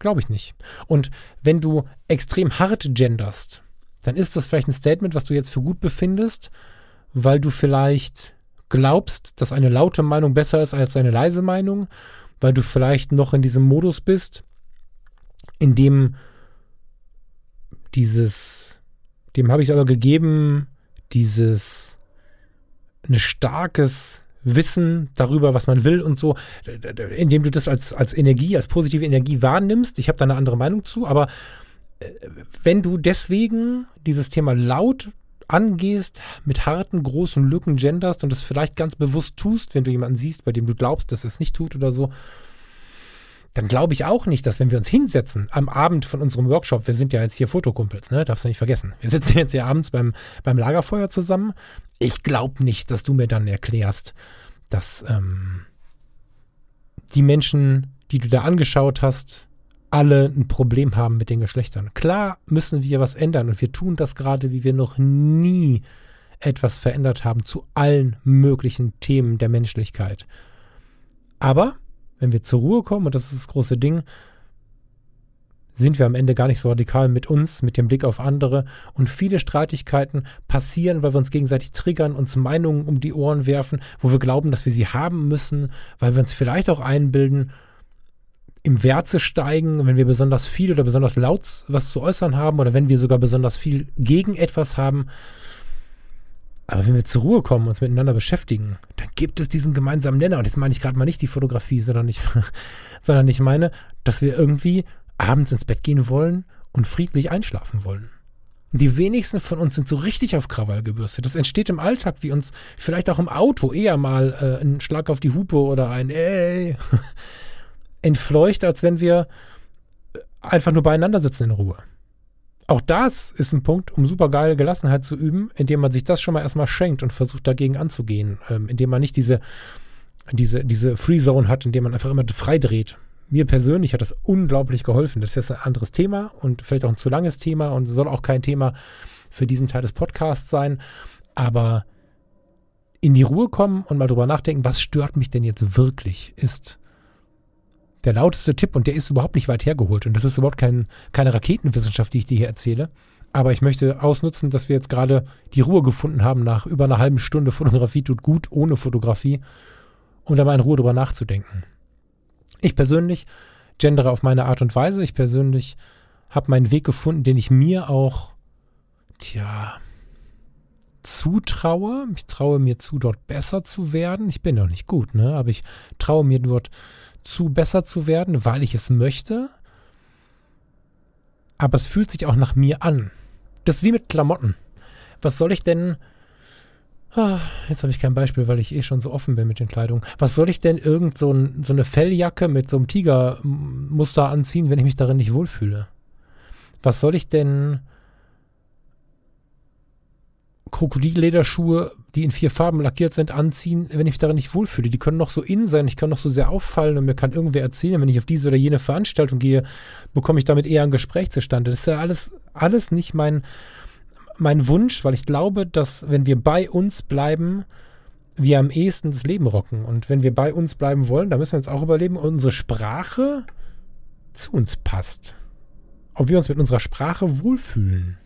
Glaube ich nicht. Und wenn du extrem hart genderst, dann ist das vielleicht ein Statement, was du jetzt für gut befindest, weil du vielleicht glaubst, dass eine laute Meinung besser ist als eine leise Meinung, weil du vielleicht noch in diesem Modus bist, in dem dieses, dem habe ich es aber gegeben, dieses ein starkes Wissen darüber, was man will und so, indem du das als, als Energie, als positive Energie wahrnimmst. Ich habe da eine andere Meinung zu, aber äh, wenn du deswegen dieses Thema laut angehst, mit harten, großen Lücken genderst und das vielleicht ganz bewusst tust, wenn du jemanden siehst, bei dem du glaubst, dass er es nicht tut oder so, dann glaube ich auch nicht, dass wenn wir uns hinsetzen am Abend von unserem Workshop, wir sind ja jetzt hier Fotokumpels, ne? Darfst du nicht vergessen. Wir sitzen jetzt hier abends beim, beim Lagerfeuer zusammen. Ich glaube nicht, dass du mir dann erklärst, dass ähm, die Menschen, die du da angeschaut hast, alle ein Problem haben mit den Geschlechtern. Klar müssen wir was ändern und wir tun das gerade, wie wir noch nie etwas verändert haben zu allen möglichen Themen der Menschlichkeit. Aber wenn wir zur Ruhe kommen, und das ist das große Ding, sind wir am Ende gar nicht so radikal mit uns, mit dem Blick auf andere. Und viele Streitigkeiten passieren, weil wir uns gegenseitig triggern, uns Meinungen um die Ohren werfen, wo wir glauben, dass wir sie haben müssen, weil wir uns vielleicht auch einbilden, im Wert zu steigen, wenn wir besonders viel oder besonders laut was zu äußern haben oder wenn wir sogar besonders viel gegen etwas haben. Aber wenn wir zur Ruhe kommen, uns miteinander beschäftigen, dann gibt es diesen gemeinsamen Nenner. Und jetzt meine ich gerade mal nicht die Fotografie, sondern ich, (laughs) sondern ich meine, dass wir irgendwie abends ins Bett gehen wollen und friedlich einschlafen wollen. Die wenigsten von uns sind so richtig auf Krawall gebürstet. Das entsteht im Alltag, wie uns vielleicht auch im Auto eher mal äh, ein Schlag auf die Hupe oder ein Ey (laughs) entfleucht, als wenn wir einfach nur beieinander sitzen in Ruhe. Auch das ist ein Punkt, um super geile Gelassenheit zu üben, indem man sich das schon mal erstmal schenkt und versucht dagegen anzugehen, ähm, indem man nicht diese, diese, diese Free Zone hat, indem man einfach immer frei dreht. Mir persönlich hat das unglaublich geholfen. Das ist jetzt ein anderes Thema und vielleicht auch ein zu langes Thema und soll auch kein Thema für diesen Teil des Podcasts sein. Aber in die Ruhe kommen und mal drüber nachdenken, was stört mich denn jetzt wirklich, ist der lauteste Tipp und der ist überhaupt nicht weit hergeholt. Und das ist überhaupt kein, keine Raketenwissenschaft, die ich dir hier erzähle. Aber ich möchte ausnutzen, dass wir jetzt gerade die Ruhe gefunden haben nach über einer halben Stunde Fotografie tut gut ohne Fotografie und da mal in Ruhe drüber nachzudenken. Ich persönlich gendere auf meine Art und Weise. Ich persönlich habe meinen Weg gefunden, den ich mir auch, tja, zutraue. Ich traue mir zu, dort besser zu werden. Ich bin noch nicht gut, ne? Aber ich traue mir dort zu besser zu werden, weil ich es möchte. Aber es fühlt sich auch nach mir an. Das ist wie mit Klamotten. Was soll ich denn. Ah, jetzt habe ich kein Beispiel, weil ich eh schon so offen bin mit den Kleidungen. Was soll ich denn irgend so, ein, so eine Felljacke mit so einem Tigermuster anziehen, wenn ich mich darin nicht wohlfühle? Was soll ich denn Krokodillederschuhe, die in vier Farben lackiert sind, anziehen, wenn ich mich darin nicht wohlfühle. Die können noch so innen sein, ich kann noch so sehr auffallen und mir kann irgendwer erzählen, wenn ich auf diese oder jene Veranstaltung gehe, bekomme ich damit eher ein Gespräch zustande. Das ist ja alles, alles nicht mein, mein Wunsch, weil ich glaube, dass wenn wir bei uns bleiben, wir am ehesten das Leben rocken. Und wenn wir bei uns bleiben wollen, dann müssen wir uns auch überlegen, ob unsere Sprache zu uns passt. Ob wir uns mit unserer Sprache wohlfühlen.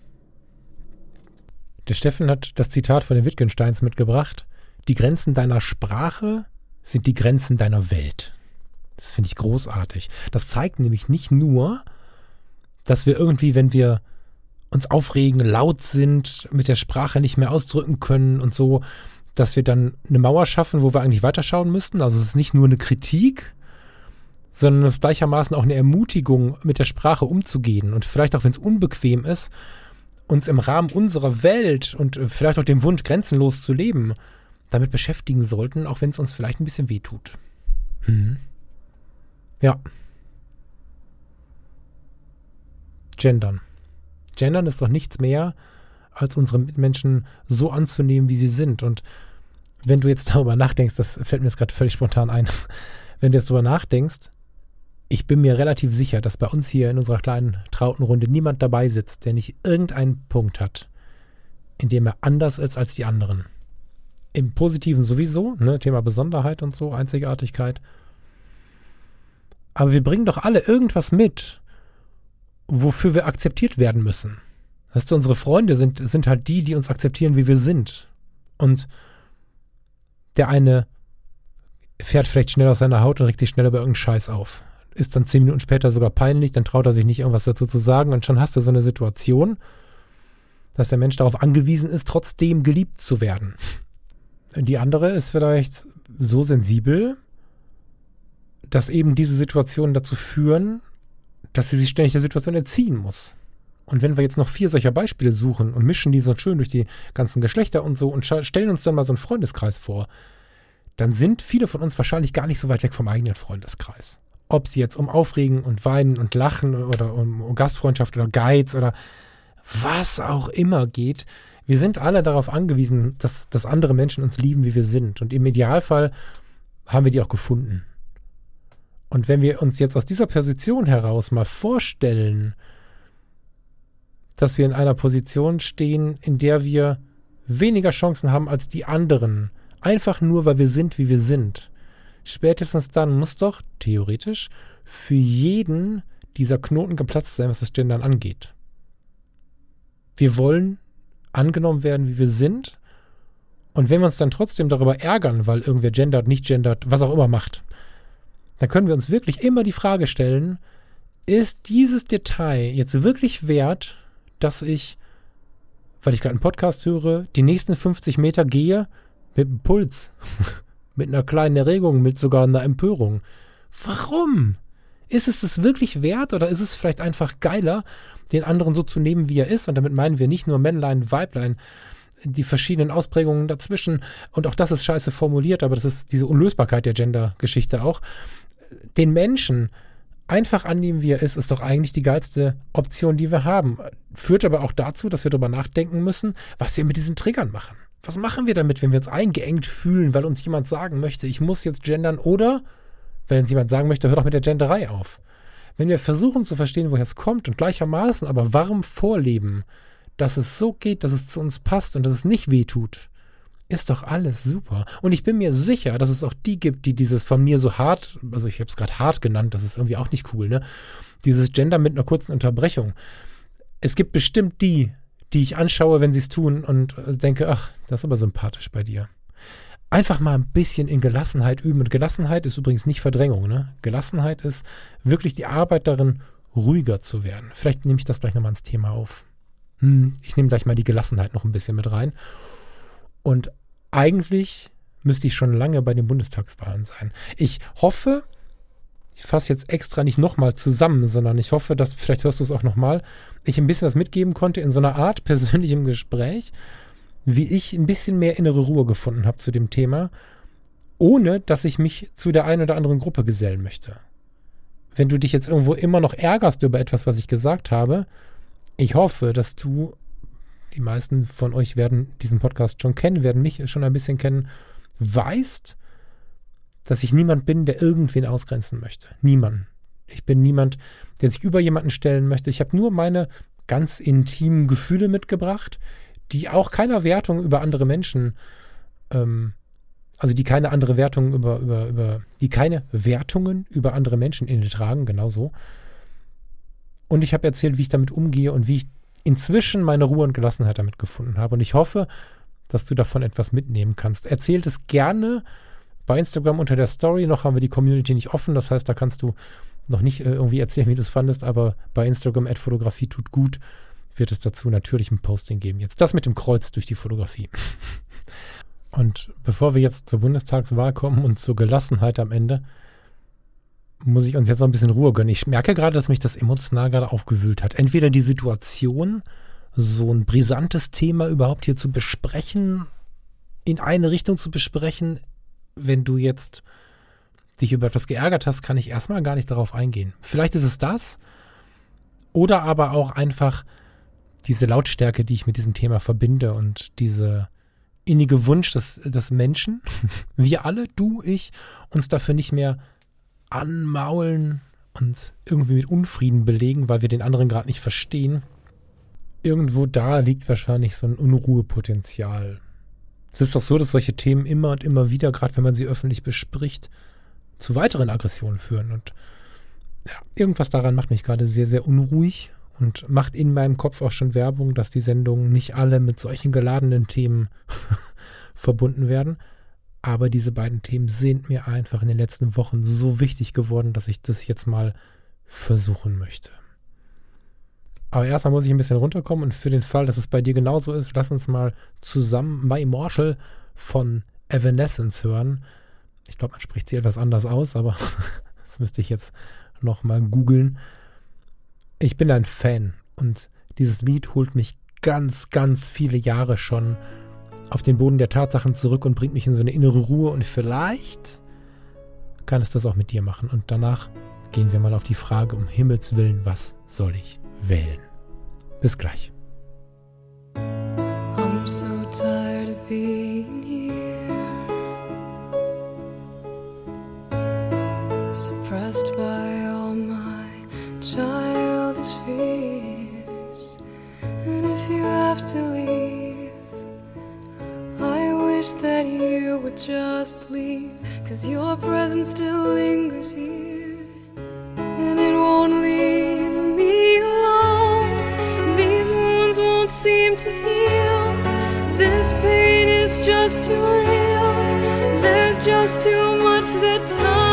Der Steffen hat das Zitat von den Wittgensteins mitgebracht. Die Grenzen deiner Sprache sind die Grenzen deiner Welt. Das finde ich großartig. Das zeigt nämlich nicht nur, dass wir irgendwie, wenn wir uns aufregen, laut sind, mit der Sprache nicht mehr ausdrücken können und so, dass wir dann eine Mauer schaffen, wo wir eigentlich weiterschauen müssten. Also es ist nicht nur eine Kritik, sondern es ist gleichermaßen auch eine Ermutigung, mit der Sprache umzugehen. Und vielleicht auch, wenn es unbequem ist, uns im Rahmen unserer Welt und äh, vielleicht auch dem Wunsch, grenzenlos zu leben, damit beschäftigen sollten, auch wenn es uns vielleicht ein bisschen wehtut. Hm. Ja. Gendern. Gendern ist doch nichts mehr, als unsere Mitmenschen so anzunehmen, wie sie sind. Und wenn du jetzt darüber nachdenkst, das fällt mir jetzt gerade völlig spontan ein, (laughs) wenn du jetzt darüber nachdenkst, ich bin mir relativ sicher, dass bei uns hier in unserer kleinen Trautenrunde niemand dabei sitzt, der nicht irgendeinen Punkt hat, in dem er anders ist als die anderen. Im Positiven sowieso, ne, Thema Besonderheit und so, Einzigartigkeit. Aber wir bringen doch alle irgendwas mit, wofür wir akzeptiert werden müssen. Weißt du, unsere Freunde sind, sind halt die, die uns akzeptieren, wie wir sind. Und der eine fährt vielleicht schnell aus seiner Haut und regt sich schnell über irgendeinen Scheiß auf. Ist dann zehn Minuten später sogar peinlich, dann traut er sich nicht irgendwas dazu zu sagen und schon hast du so eine Situation, dass der Mensch darauf angewiesen ist, trotzdem geliebt zu werden. Die andere ist vielleicht so sensibel, dass eben diese Situationen dazu führen, dass sie sich ständig der Situation entziehen muss. Und wenn wir jetzt noch vier solcher Beispiele suchen und mischen die so schön durch die ganzen Geschlechter und so und stellen uns dann mal so einen Freundeskreis vor, dann sind viele von uns wahrscheinlich gar nicht so weit weg vom eigenen Freundeskreis. Ob sie jetzt um Aufregen und Weinen und Lachen oder um Gastfreundschaft oder Geiz oder was auch immer geht, wir sind alle darauf angewiesen, dass, dass andere Menschen uns lieben, wie wir sind. Und im Idealfall haben wir die auch gefunden. Und wenn wir uns jetzt aus dieser Position heraus mal vorstellen, dass wir in einer Position stehen, in der wir weniger Chancen haben als die anderen, einfach nur weil wir sind, wie wir sind. Spätestens dann muss doch, theoretisch, für jeden dieser Knoten geplatzt sein, was das Gendern angeht. Wir wollen angenommen werden, wie wir sind. Und wenn wir uns dann trotzdem darüber ärgern, weil irgendwer gendert, nicht gendert, was auch immer macht, dann können wir uns wirklich immer die Frage stellen, ist dieses Detail jetzt wirklich wert, dass ich, weil ich gerade einen Podcast höre, die nächsten 50 Meter gehe mit einem Puls, (laughs) mit einer kleinen Erregung, mit sogar einer Empörung. Warum? Ist es das wirklich wert oder ist es vielleicht einfach geiler, den anderen so zu nehmen, wie er ist? Und damit meinen wir nicht nur Männlein, Weiblein, die verschiedenen Ausprägungen dazwischen. Und auch das ist scheiße formuliert, aber das ist diese Unlösbarkeit der Gender-Geschichte auch. Den Menschen einfach annehmen, wie er ist, ist doch eigentlich die geilste Option, die wir haben. Führt aber auch dazu, dass wir darüber nachdenken müssen, was wir mit diesen Triggern machen. Was machen wir damit, wenn wir uns eingeengt fühlen, weil uns jemand sagen möchte, ich muss jetzt gendern oder wenn uns jemand sagen möchte, hör doch mit der Genderei auf. Wenn wir versuchen zu verstehen, woher es kommt und gleichermaßen aber warm vorleben, dass es so geht, dass es zu uns passt und dass es nicht weh tut, ist doch alles super. Und ich bin mir sicher, dass es auch die gibt, die dieses von mir so hart, also ich habe es gerade hart genannt, das ist irgendwie auch nicht cool, ne? Dieses Gender mit einer kurzen Unterbrechung. Es gibt bestimmt die, die ich anschaue, wenn sie es tun und denke, ach, das ist aber sympathisch bei dir. Einfach mal ein bisschen in Gelassenheit üben. Und Gelassenheit ist übrigens nicht Verdrängung, ne? Gelassenheit ist wirklich die Arbeit darin, ruhiger zu werden. Vielleicht nehme ich das gleich nochmal ins Thema auf. Hm, ich nehme gleich mal die Gelassenheit noch ein bisschen mit rein. Und eigentlich müsste ich schon lange bei den Bundestagswahlen sein. Ich hoffe, ich fasse jetzt extra nicht nochmal zusammen, sondern ich hoffe, dass, vielleicht hörst du es auch nochmal, ich ein bisschen was mitgeben konnte in so einer Art (laughs) persönlichem Gespräch, wie ich ein bisschen mehr innere Ruhe gefunden habe zu dem Thema, ohne dass ich mich zu der einen oder anderen Gruppe gesellen möchte. Wenn du dich jetzt irgendwo immer noch ärgerst über etwas, was ich gesagt habe, ich hoffe, dass du die meisten von euch werden diesen Podcast schon kennen, werden mich schon ein bisschen kennen, weißt, dass ich niemand bin, der irgendwen ausgrenzen möchte. Niemand. Ich bin niemand, der sich über jemanden stellen möchte. Ich habe nur meine ganz intimen Gefühle mitgebracht, die auch keiner Wertung über andere Menschen, ähm, also die keine andere Wertung über, über, über, die keine Wertungen über andere Menschen inne tragen, genau so. Und ich habe erzählt, wie ich damit umgehe und wie ich inzwischen meine Ruhe und Gelassenheit damit gefunden habe. Und ich hoffe, dass du davon etwas mitnehmen kannst. Erzählt es gerne bei Instagram unter der Story. Noch haben wir die Community nicht offen. Das heißt, da kannst du noch nicht äh, irgendwie erzählen, wie du es fandest, aber bei Instagram Fotografie tut gut wird es dazu natürlich ein Posting geben. Jetzt das mit dem Kreuz durch die Fotografie. (laughs) Und bevor wir jetzt zur Bundestagswahl kommen und zur Gelassenheit am Ende, muss ich uns jetzt noch ein bisschen Ruhe gönnen. Ich merke gerade, dass mich das emotional gerade aufgewühlt hat. Entweder die Situation, so ein brisantes Thema überhaupt hier zu besprechen, in eine Richtung zu besprechen, wenn du jetzt dich über etwas geärgert hast, kann ich erstmal gar nicht darauf eingehen. Vielleicht ist es das. Oder aber auch einfach diese Lautstärke, die ich mit diesem Thema verbinde und diese innige Wunsch, dass, dass Menschen, (laughs) wir alle, du, ich, uns dafür nicht mehr anmaulen und irgendwie mit Unfrieden belegen, weil wir den anderen gerade nicht verstehen. Irgendwo da liegt wahrscheinlich so ein Unruhepotenzial. Es ist doch so, dass solche Themen immer und immer wieder, gerade wenn man sie öffentlich bespricht, zu weiteren Aggressionen führen. Und ja, irgendwas daran macht mich gerade sehr, sehr unruhig und macht in meinem Kopf auch schon Werbung, dass die Sendungen nicht alle mit solchen geladenen Themen (laughs) verbunden werden. Aber diese beiden Themen sind mir einfach in den letzten Wochen so wichtig geworden, dass ich das jetzt mal versuchen möchte. Aber erstmal muss ich ein bisschen runterkommen und für den Fall, dass es bei dir genauso ist, lass uns mal zusammen My Marshall von Evanescence hören. Ich glaube, man spricht sie etwas anders aus, aber (laughs) das müsste ich jetzt nochmal googeln. Ich bin ein Fan und dieses Lied holt mich ganz, ganz viele Jahre schon auf den Boden der Tatsachen zurück und bringt mich in so eine innere Ruhe und vielleicht kann es das auch mit dir machen. Und danach gehen wir mal auf die Frage um Himmels willen, was soll ich wählen? Bis gleich. I'm so tired of being here Suppressed by all my childish fears And if you have to leave I wish that you would just leave, cause your presence still lingers here, and it won't leave seem to heal, this pain is just too real, there's just too much that time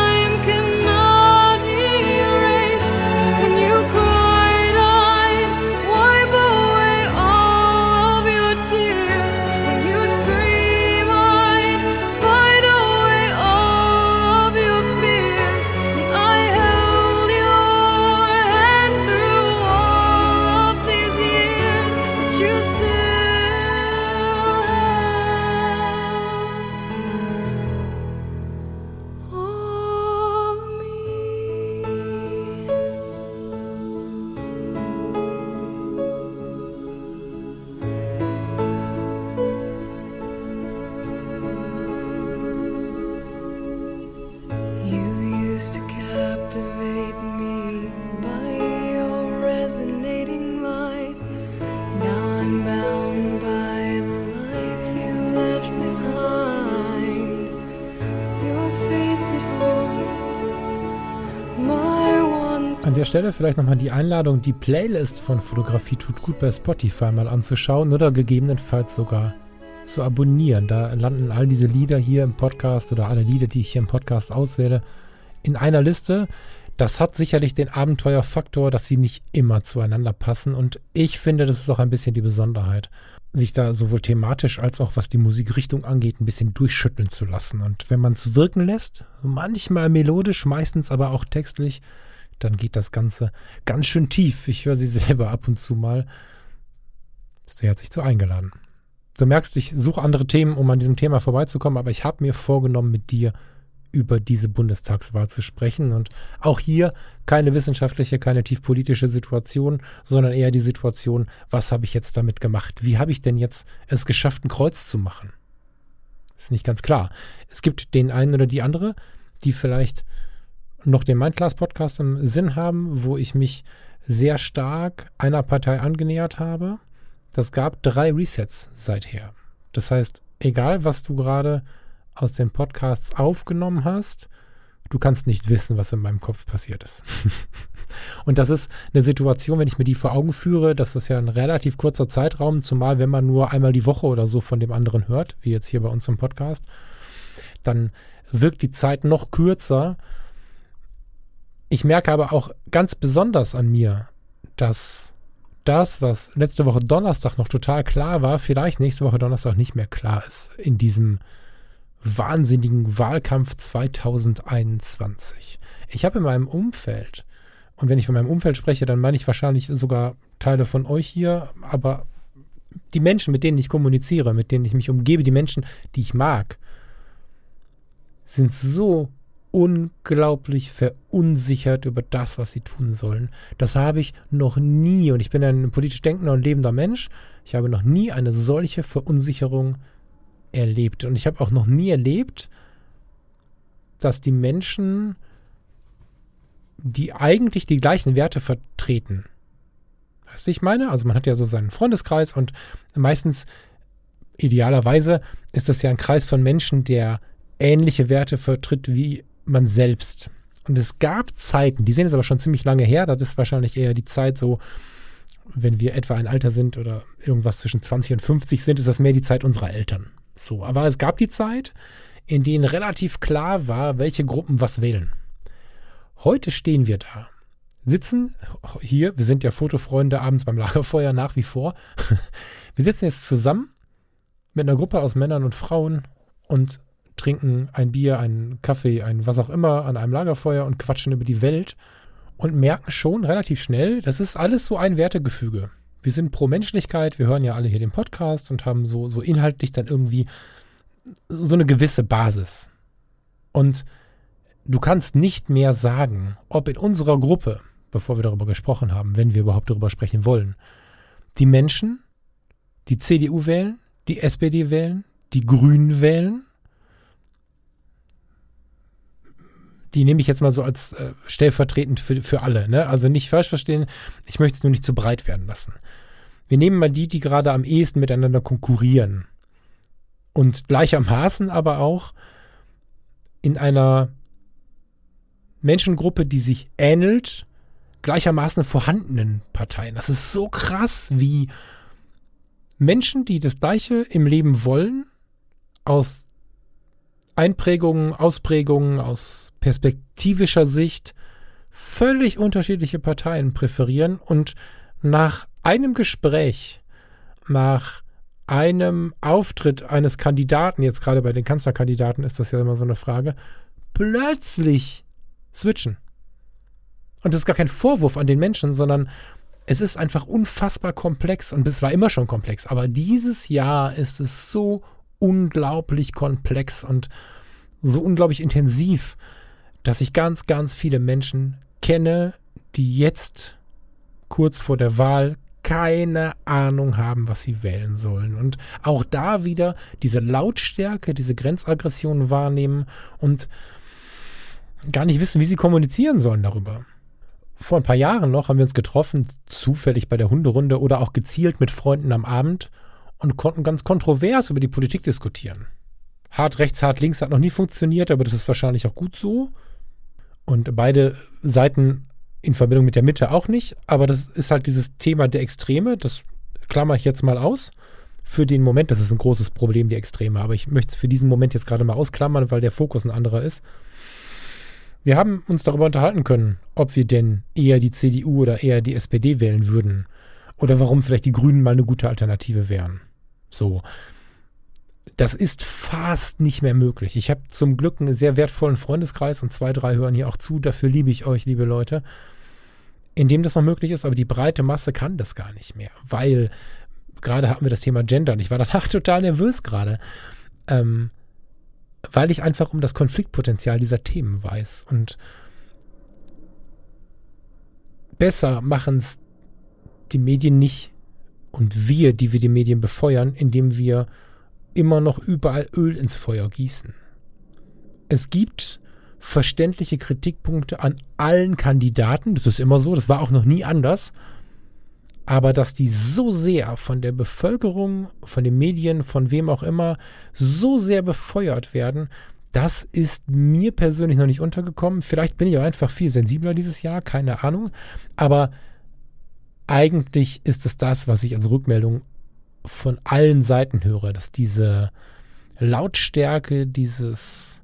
Stelle vielleicht nochmal die Einladung, die Playlist von Fotografie tut gut bei Spotify mal anzuschauen oder gegebenenfalls sogar zu abonnieren. Da landen all diese Lieder hier im Podcast oder alle Lieder, die ich hier im Podcast auswähle, in einer Liste. Das hat sicherlich den Abenteuerfaktor, dass sie nicht immer zueinander passen. Und ich finde, das ist auch ein bisschen die Besonderheit, sich da sowohl thematisch als auch was die Musikrichtung angeht, ein bisschen durchschütteln zu lassen. Und wenn man es wirken lässt, manchmal melodisch, meistens aber auch textlich, dann geht das Ganze ganz schön tief. Ich höre sie (laughs) selber ab und zu mal. Bist du herzlich zu eingeladen. Du merkst, ich suche andere Themen, um an diesem Thema vorbeizukommen, aber ich habe mir vorgenommen, mit dir über diese Bundestagswahl zu sprechen. Und auch hier keine wissenschaftliche, keine tiefpolitische Situation, sondern eher die Situation, was habe ich jetzt damit gemacht? Wie habe ich denn jetzt es geschafft, ein Kreuz zu machen? Ist nicht ganz klar. Es gibt den einen oder die andere, die vielleicht noch den Mindclass-Podcast im Sinn haben, wo ich mich sehr stark einer Partei angenähert habe. Das gab drei Resets seither. Das heißt, egal was du gerade aus den Podcasts aufgenommen hast, du kannst nicht wissen, was in meinem Kopf passiert ist. (laughs) und das ist eine Situation, wenn ich mir die vor Augen führe, das ist ja ein relativ kurzer Zeitraum, zumal wenn man nur einmal die Woche oder so von dem anderen hört, wie jetzt hier bei uns im Podcast, dann wirkt die Zeit noch kürzer, ich merke aber auch ganz besonders an mir, dass das, was letzte Woche Donnerstag noch total klar war, vielleicht nächste Woche Donnerstag nicht mehr klar ist in diesem wahnsinnigen Wahlkampf 2021. Ich habe in meinem Umfeld, und wenn ich von meinem Umfeld spreche, dann meine ich wahrscheinlich sogar Teile von euch hier, aber die Menschen, mit denen ich kommuniziere, mit denen ich mich umgebe, die Menschen, die ich mag, sind so unglaublich verunsichert über das, was sie tun sollen. Das habe ich noch nie, und ich bin ein politisch denkender und lebender Mensch, ich habe noch nie eine solche Verunsicherung erlebt. Und ich habe auch noch nie erlebt, dass die Menschen, die eigentlich die gleichen Werte vertreten, weißt ich meine? Also man hat ja so seinen Freundeskreis und meistens, idealerweise, ist das ja ein Kreis von Menschen, der ähnliche Werte vertritt wie man selbst. Und es gab Zeiten, die sind jetzt aber schon ziemlich lange her, das ist wahrscheinlich eher die Zeit so, wenn wir etwa ein Alter sind oder irgendwas zwischen 20 und 50 sind, ist das mehr die Zeit unserer Eltern. So, aber es gab die Zeit, in denen relativ klar war, welche Gruppen was wählen. Heute stehen wir da, sitzen hier, wir sind ja Fotofreunde abends beim Lagerfeuer nach wie vor. (laughs) Wir sitzen jetzt zusammen mit einer Gruppe aus Männern und Frauen und trinken ein Bier, einen Kaffee, ein was auch immer an einem Lagerfeuer und quatschen über die Welt und merken schon relativ schnell, das ist alles so ein Wertegefüge. Wir sind pro Menschlichkeit, wir hören ja alle hier den Podcast und haben so, so inhaltlich dann irgendwie so eine gewisse Basis. Und du kannst nicht mehr sagen, ob in unserer Gruppe, bevor wir darüber gesprochen haben, wenn wir überhaupt darüber sprechen wollen, die Menschen, die CDU wählen, die SPD wählen, die Grünen wählen die nehme ich jetzt mal so als äh, stellvertretend für, für alle. Ne? Also nicht falsch verstehen, ich möchte es nur nicht zu breit werden lassen. Wir nehmen mal die, die gerade am ehesten miteinander konkurrieren. Und gleichermaßen aber auch in einer Menschengruppe, die sich ähnelt, gleichermaßen vorhandenen Parteien. Das ist so krass, wie Menschen, die das Gleiche im Leben wollen, aus Einprägungen, Ausprägungen aus perspektivischer Sicht völlig unterschiedliche Parteien präferieren und nach einem Gespräch, nach einem Auftritt eines Kandidaten, jetzt gerade bei den Kanzlerkandidaten ist das ja immer so eine Frage, plötzlich switchen. Und das ist gar kein Vorwurf an den Menschen, sondern es ist einfach unfassbar komplex und es war immer schon komplex. Aber dieses Jahr ist es so unglaublich komplex und so unglaublich intensiv, dass ich ganz, ganz viele Menschen kenne, die jetzt kurz vor der Wahl keine Ahnung haben, was sie wählen sollen. Und auch da wieder diese Lautstärke, diese Grenzaggression wahrnehmen und gar nicht wissen, wie sie kommunizieren sollen darüber. Vor ein paar Jahren noch haben wir uns getroffen, zufällig bei der Hunderunde oder auch gezielt mit Freunden am Abend und konnten ganz kontrovers über die Politik diskutieren. Hart rechts, hart links hat noch nie funktioniert, aber das ist wahrscheinlich auch gut so. Und beide Seiten in Verbindung mit der Mitte auch nicht. Aber das ist halt dieses Thema der Extreme. Das klammer ich jetzt mal aus. Für den Moment, das ist ein großes Problem, die Extreme. Aber ich möchte es für diesen Moment jetzt gerade mal ausklammern, weil der Fokus ein anderer ist. Wir haben uns darüber unterhalten können, ob wir denn eher die CDU oder eher die SPD wählen würden. Oder warum vielleicht die Grünen mal eine gute Alternative wären. So. Das ist fast nicht mehr möglich. Ich habe zum Glück einen sehr wertvollen Freundeskreis und zwei, drei hören hier auch zu. Dafür liebe ich euch, liebe Leute. In dem das noch möglich ist, aber die breite Masse kann das gar nicht mehr, weil gerade hatten wir das Thema Gender und ich war danach (laughs) total nervös gerade, ähm, weil ich einfach um das Konfliktpotenzial dieser Themen weiß und besser machen es die Medien nicht und wir, die wir die Medien befeuern, indem wir immer noch überall Öl ins Feuer gießen. Es gibt verständliche Kritikpunkte an allen Kandidaten, das ist immer so, das war auch noch nie anders, aber dass die so sehr von der Bevölkerung, von den Medien, von wem auch immer, so sehr befeuert werden, das ist mir persönlich noch nicht untergekommen. Vielleicht bin ich auch einfach viel sensibler dieses Jahr, keine Ahnung. Aber eigentlich ist es das, was ich als Rückmeldung von allen Seiten höre, dass diese Lautstärke, dieses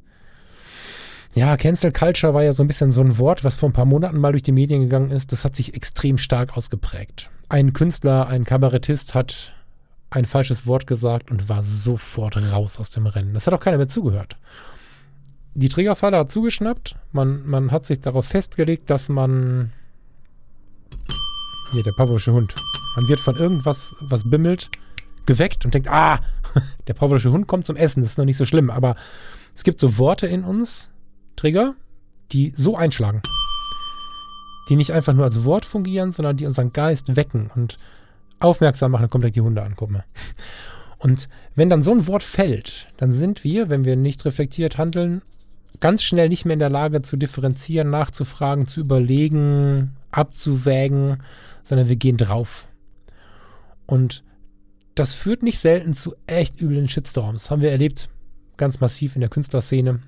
ja, Cancel Culture war ja so ein bisschen so ein Wort, was vor ein paar Monaten mal durch die Medien gegangen ist. Das hat sich extrem stark ausgeprägt. Ein Künstler, ein Kabarettist hat ein falsches Wort gesagt und war sofort raus aus dem Rennen. Das hat auch keiner mehr zugehört. Die Trägerfalle hat zugeschnappt. Man, man hat sich darauf festgelegt, dass man hier, der pavlovsche Hund. Man wird von irgendwas, was bimmelt, geweckt und denkt, ah, (laughs) der pavlovsche Hund kommt zum Essen, das ist noch nicht so schlimm. Aber es gibt so Worte in uns, Trigger, die so einschlagen. Die nicht einfach nur als Wort fungieren, sondern die unseren Geist wecken und aufmerksam machen, dann kommt gleich die Hunde an, guck mal. Und wenn dann so ein Wort fällt, dann sind wir, wenn wir nicht reflektiert handeln, ganz schnell nicht mehr in der Lage zu differenzieren, nachzufragen, zu überlegen, abzuwägen, sondern wir gehen drauf. Und das führt nicht selten zu echt üblen Shitstorms. Haben wir erlebt, ganz massiv in der Künstlerszene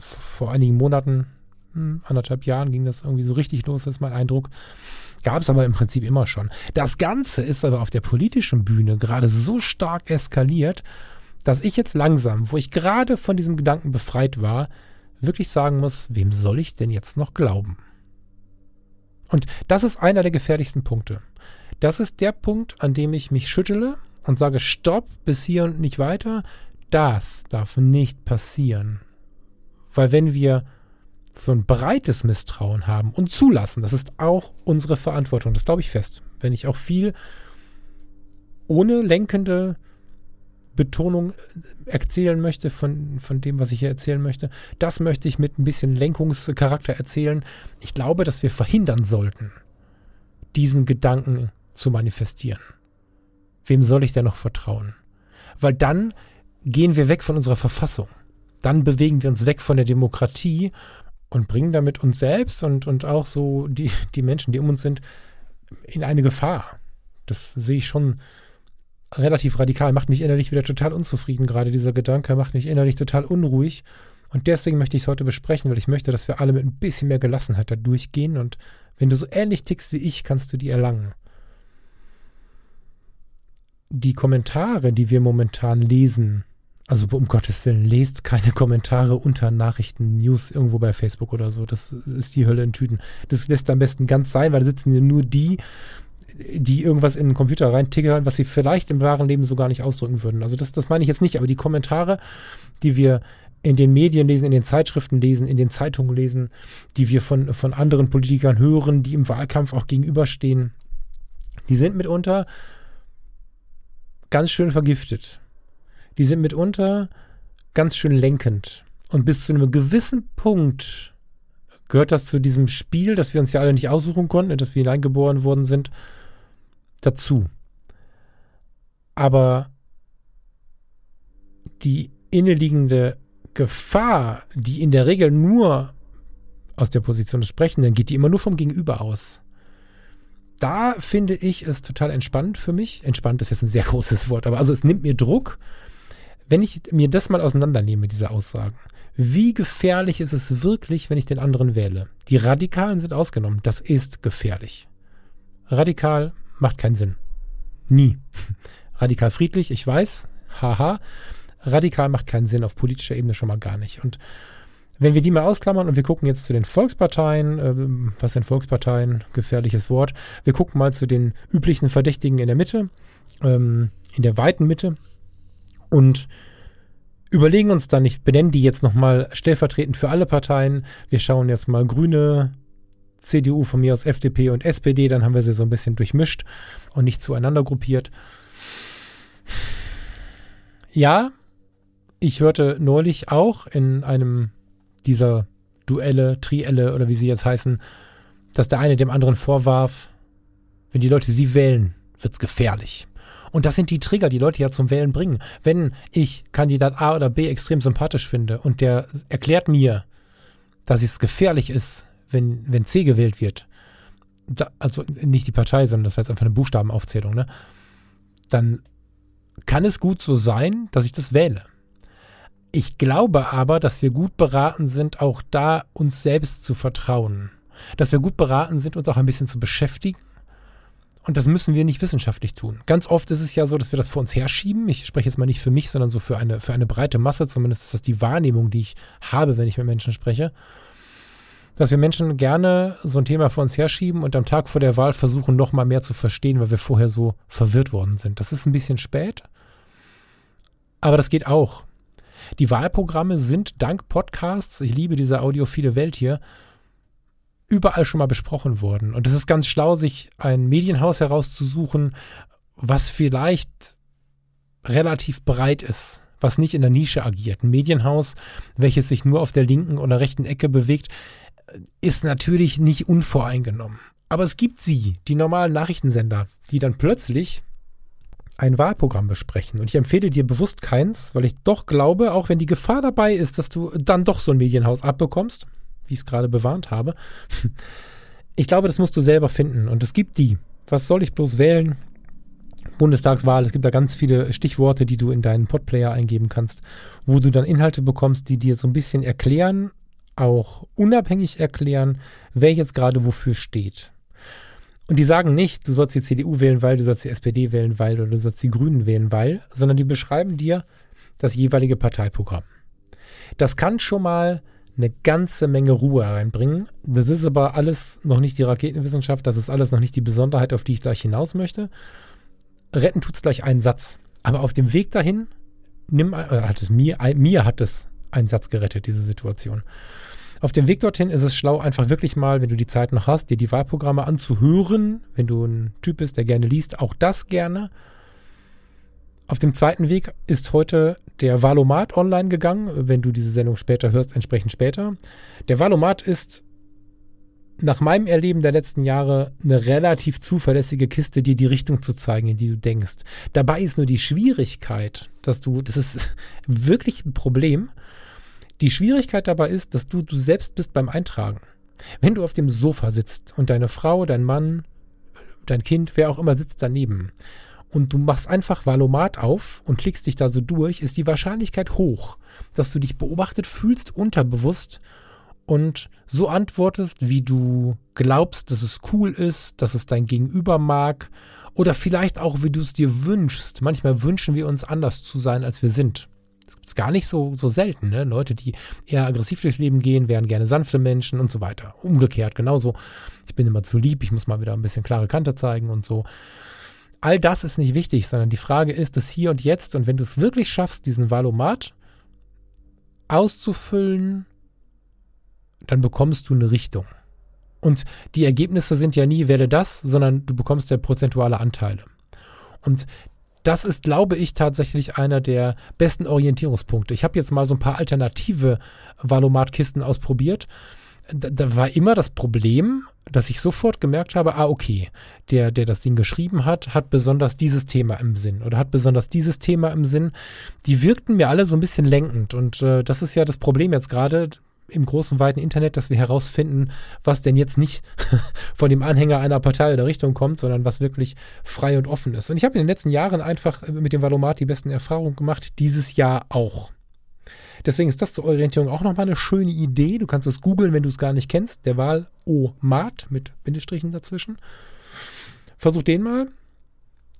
vor einigen Monaten hm, anderthalb Jahren ging das irgendwie so richtig los, ist mein Eindruck. Gab es aber im Prinzip immer schon. Das Ganze ist aber auf der politischen Bühne gerade so stark eskaliert, dass ich jetzt langsam, wo ich gerade von diesem Gedanken befreit war, wirklich sagen muss, wem soll ich denn jetzt noch glauben? Und das ist einer der gefährlichsten Punkte. Das ist der Punkt, an dem ich mich schüttele und sage, stopp, bis hier und nicht weiter. Das darf nicht passieren. Weil wenn wir so ein breites Misstrauen haben und zulassen, das ist auch unsere Verantwortung, das glaube ich fest. Wenn ich auch viel ohne lenkende Betonung erzählen möchte von, von dem, was ich hier erzählen möchte, das möchte ich mit ein bisschen Lenkungscharakter erzählen. Ich glaube, dass wir verhindern sollten, diesen Gedanken zu manifestieren. Wem soll ich denn noch vertrauen? Weil dann gehen wir weg von unserer Verfassung. Dann bewegen wir uns weg von der Demokratie und bringen damit uns selbst und, und auch so die, die Menschen, die um uns sind, in eine Gefahr. Das sehe ich schon relativ radikal, macht mich innerlich wieder total unzufrieden gerade. Dieser Gedanke macht mich innerlich total unruhig. Und deswegen möchte ich es heute besprechen, weil ich möchte, dass wir alle mit ein bisschen mehr Gelassenheit da durchgehen. Und wenn du so ähnlich tickst wie ich, kannst du die erlangen. Die Kommentare, die wir momentan lesen, also um Gottes Willen, lest keine Kommentare unter Nachrichten, News irgendwo bei Facebook oder so. Das ist die Hölle in Tüten. Das lässt am besten ganz sein, weil da sitzen nur die, die irgendwas in den Computer reintickern, was sie vielleicht im wahren Leben so gar nicht ausdrücken würden. Also das, das meine ich jetzt nicht, aber die Kommentare, die wir in den Medien lesen, in den Zeitschriften lesen, in den Zeitungen lesen, die wir von, von anderen Politikern hören, die im Wahlkampf auch gegenüberstehen, die sind mitunter ganz schön vergiftet die sind mitunter ganz schön lenkend. Und bis zu einem gewissen Punkt gehört das zu diesem Spiel, das wir uns ja alle nicht aussuchen konnten, in das wir hineingeboren worden sind, dazu. Aber die inneliegende Gefahr, die in der Regel nur aus der Position des Sprechenden geht, die immer nur vom Gegenüber aus. Da finde ich es total entspannt für mich. Entspannt ist jetzt ein sehr (laughs) großes Wort, aber also es nimmt mir Druck, wenn ich mir das mal auseinandernehme, diese Aussagen, wie gefährlich ist es wirklich, wenn ich den anderen wähle? Die Radikalen sind ausgenommen. Das ist gefährlich. Radikal macht keinen Sinn. Nie. Radikal friedlich, ich weiß, haha. Radikal macht keinen Sinn auf politischer Ebene schon mal gar nicht. Und wenn wir die mal ausklammern und wir gucken jetzt zu den Volksparteien, äh, was sind Volksparteien? Gefährliches Wort. Wir gucken mal zu den üblichen Verdächtigen in der Mitte, ähm, in der weiten Mitte und überlegen uns dann, ich benenne die jetzt nochmal stellvertretend für alle Parteien. Wir schauen jetzt mal Grüne, CDU von mir aus FDP und SPD, dann haben wir sie so ein bisschen durchmischt und nicht zueinander gruppiert. Ja, ich hörte neulich auch in einem dieser Duelle, Trielle oder wie sie jetzt heißen, dass der eine dem anderen vorwarf, wenn die Leute sie wählen, wird's gefährlich. Und das sind die Trigger, die Leute ja zum Wählen bringen. Wenn ich Kandidat A oder B extrem sympathisch finde und der erklärt mir, dass es gefährlich ist, wenn, wenn C gewählt wird, da, also nicht die Partei, sondern das war jetzt einfach eine Buchstabenaufzählung, ne? dann kann es gut so sein, dass ich das wähle. Ich glaube aber, dass wir gut beraten sind, auch da uns selbst zu vertrauen. Dass wir gut beraten sind, uns auch ein bisschen zu beschäftigen und das müssen wir nicht wissenschaftlich tun. Ganz oft ist es ja so, dass wir das vor uns herschieben. Ich spreche jetzt mal nicht für mich, sondern so für eine, für eine breite Masse. Zumindest ist das die Wahrnehmung, die ich habe, wenn ich mit Menschen spreche. Dass wir Menschen gerne so ein Thema vor uns herschieben und am Tag vor der Wahl versuchen, noch mal mehr zu verstehen, weil wir vorher so verwirrt worden sind. Das ist ein bisschen spät, aber das geht auch. Die Wahlprogramme sind dank Podcasts, ich liebe diese audiophile Welt hier, überall schon mal besprochen worden. Und es ist ganz schlau, sich ein Medienhaus herauszusuchen, was vielleicht relativ breit ist, was nicht in der Nische agiert. Ein Medienhaus, welches sich nur auf der linken oder rechten Ecke bewegt, ist natürlich nicht unvoreingenommen. Aber es gibt sie, die normalen Nachrichtensender, die dann plötzlich ein Wahlprogramm besprechen. Und ich empfehle dir bewusst keins, weil ich doch glaube, auch wenn die Gefahr dabei ist, dass du dann doch so ein Medienhaus abbekommst, wie ich es gerade bewarnt habe. (laughs) Ich glaube, das musst du selber finden. Und es gibt die. Was soll ich bloß wählen? Bundestagswahl, es gibt da ganz viele Stichworte, die du in deinen Podplayer eingeben kannst, wo du dann Inhalte bekommst, die dir so ein bisschen erklären, auch unabhängig erklären, wer jetzt gerade wofür steht. Und die sagen nicht, du sollst die CDU wählen, weil, du sollst die SPD wählen, weil, oder du sollst die Grünen wählen, weil, sondern die beschreiben dir das jeweilige Parteiprogramm. Das kann schon mal eine ganze Menge Ruhe reinbringen. Das ist aber alles noch nicht die Raketenwissenschaft, das ist alles noch nicht die Besonderheit, auf die ich gleich hinaus möchte. Retten tut es gleich einen Satz. Aber auf dem Weg dahin, nimm, äh, hat es mir, mir hat es einen Satz gerettet, diese Situation. Auf dem Weg dorthin ist es schlau, einfach wirklich mal, wenn du die Zeit noch hast, dir die Wahlprogramme anzuhören. Wenn du ein Typ bist, der gerne liest, auch das gerne. Auf dem zweiten Weg ist heute der Valomat online gegangen. Wenn du diese Sendung später hörst, entsprechend später. Der Valomat ist nach meinem Erleben der letzten Jahre eine relativ zuverlässige Kiste, dir die Richtung zu zeigen, in die du denkst. Dabei ist nur die Schwierigkeit, dass du, das ist (laughs) wirklich ein Problem, die Schwierigkeit dabei ist, dass du du selbst bist beim Eintragen. Wenn du auf dem Sofa sitzt und deine Frau, dein Mann, dein Kind, wer auch immer sitzt daneben und du machst einfach Valomat auf und klickst dich da so durch, ist die Wahrscheinlichkeit hoch, dass du dich beobachtet fühlst, unterbewusst und so antwortest, wie du glaubst, dass es cool ist, dass es dein Gegenüber mag oder vielleicht auch, wie du es dir wünschst. Manchmal wünschen wir uns anders zu sein, als wir sind. Das gibt es gar nicht so, so selten. Ne? Leute, die eher aggressiv durchs Leben gehen, wären gerne sanfte Menschen und so weiter. Umgekehrt genauso. Ich bin immer zu lieb, ich muss mal wieder ein bisschen klare Kante zeigen und so. All das ist nicht wichtig, sondern die Frage ist das Hier und Jetzt. Und wenn du es wirklich schaffst, diesen Valomat auszufüllen, dann bekommst du eine Richtung. Und die Ergebnisse sind ja nie, werde das, sondern du bekommst ja prozentuale Anteile. Und das ist, glaube ich, tatsächlich einer der besten Orientierungspunkte. Ich habe jetzt mal so ein paar alternative Valomat-Kisten ausprobiert. Da, da, war immer das Problem, dass ich sofort gemerkt habe, ah, okay, der, der das Ding geschrieben hat, hat besonders dieses Thema im Sinn oder hat besonders dieses Thema im Sinn. Die wirkten mir alle so ein bisschen lenkend und äh, das ist ja das Problem jetzt gerade im großen, weiten Internet, dass wir herausfinden, was denn jetzt nicht (laughs) von dem Anhänger einer Partei oder Richtung kommt, sondern was wirklich frei und offen ist. Und ich habe in den letzten Jahren einfach mit dem Valomat die besten Erfahrungen gemacht, dieses Jahr auch. Deswegen ist das zur Orientierung auch nochmal eine schöne Idee. Du kannst es googeln, wenn du es gar nicht kennst. Der Wahl-O-Mat mit Bindestrichen dazwischen. Versuch den mal.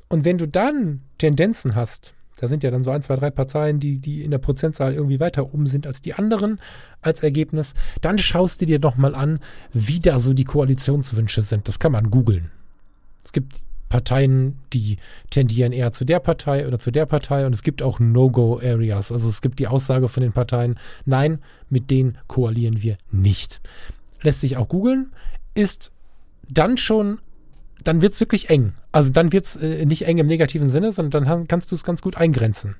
Und wenn du dann Tendenzen hast, da sind ja dann so ein, zwei, drei Parteien, die, die in der Prozentzahl irgendwie weiter oben sind als die anderen als Ergebnis. Dann schaust du dir doch mal an, wie da so die Koalitionswünsche sind. Das kann man googeln. Es gibt Parteien, die tendieren eher zu der Partei oder zu der Partei und es gibt auch No-Go-Areas. Also es gibt die Aussage von den Parteien, nein, mit denen koalieren wir nicht. Lässt sich auch googeln, ist dann schon dann wird es wirklich eng. Also dann wird es äh, nicht eng im negativen Sinne, sondern dann kannst du es ganz gut eingrenzen.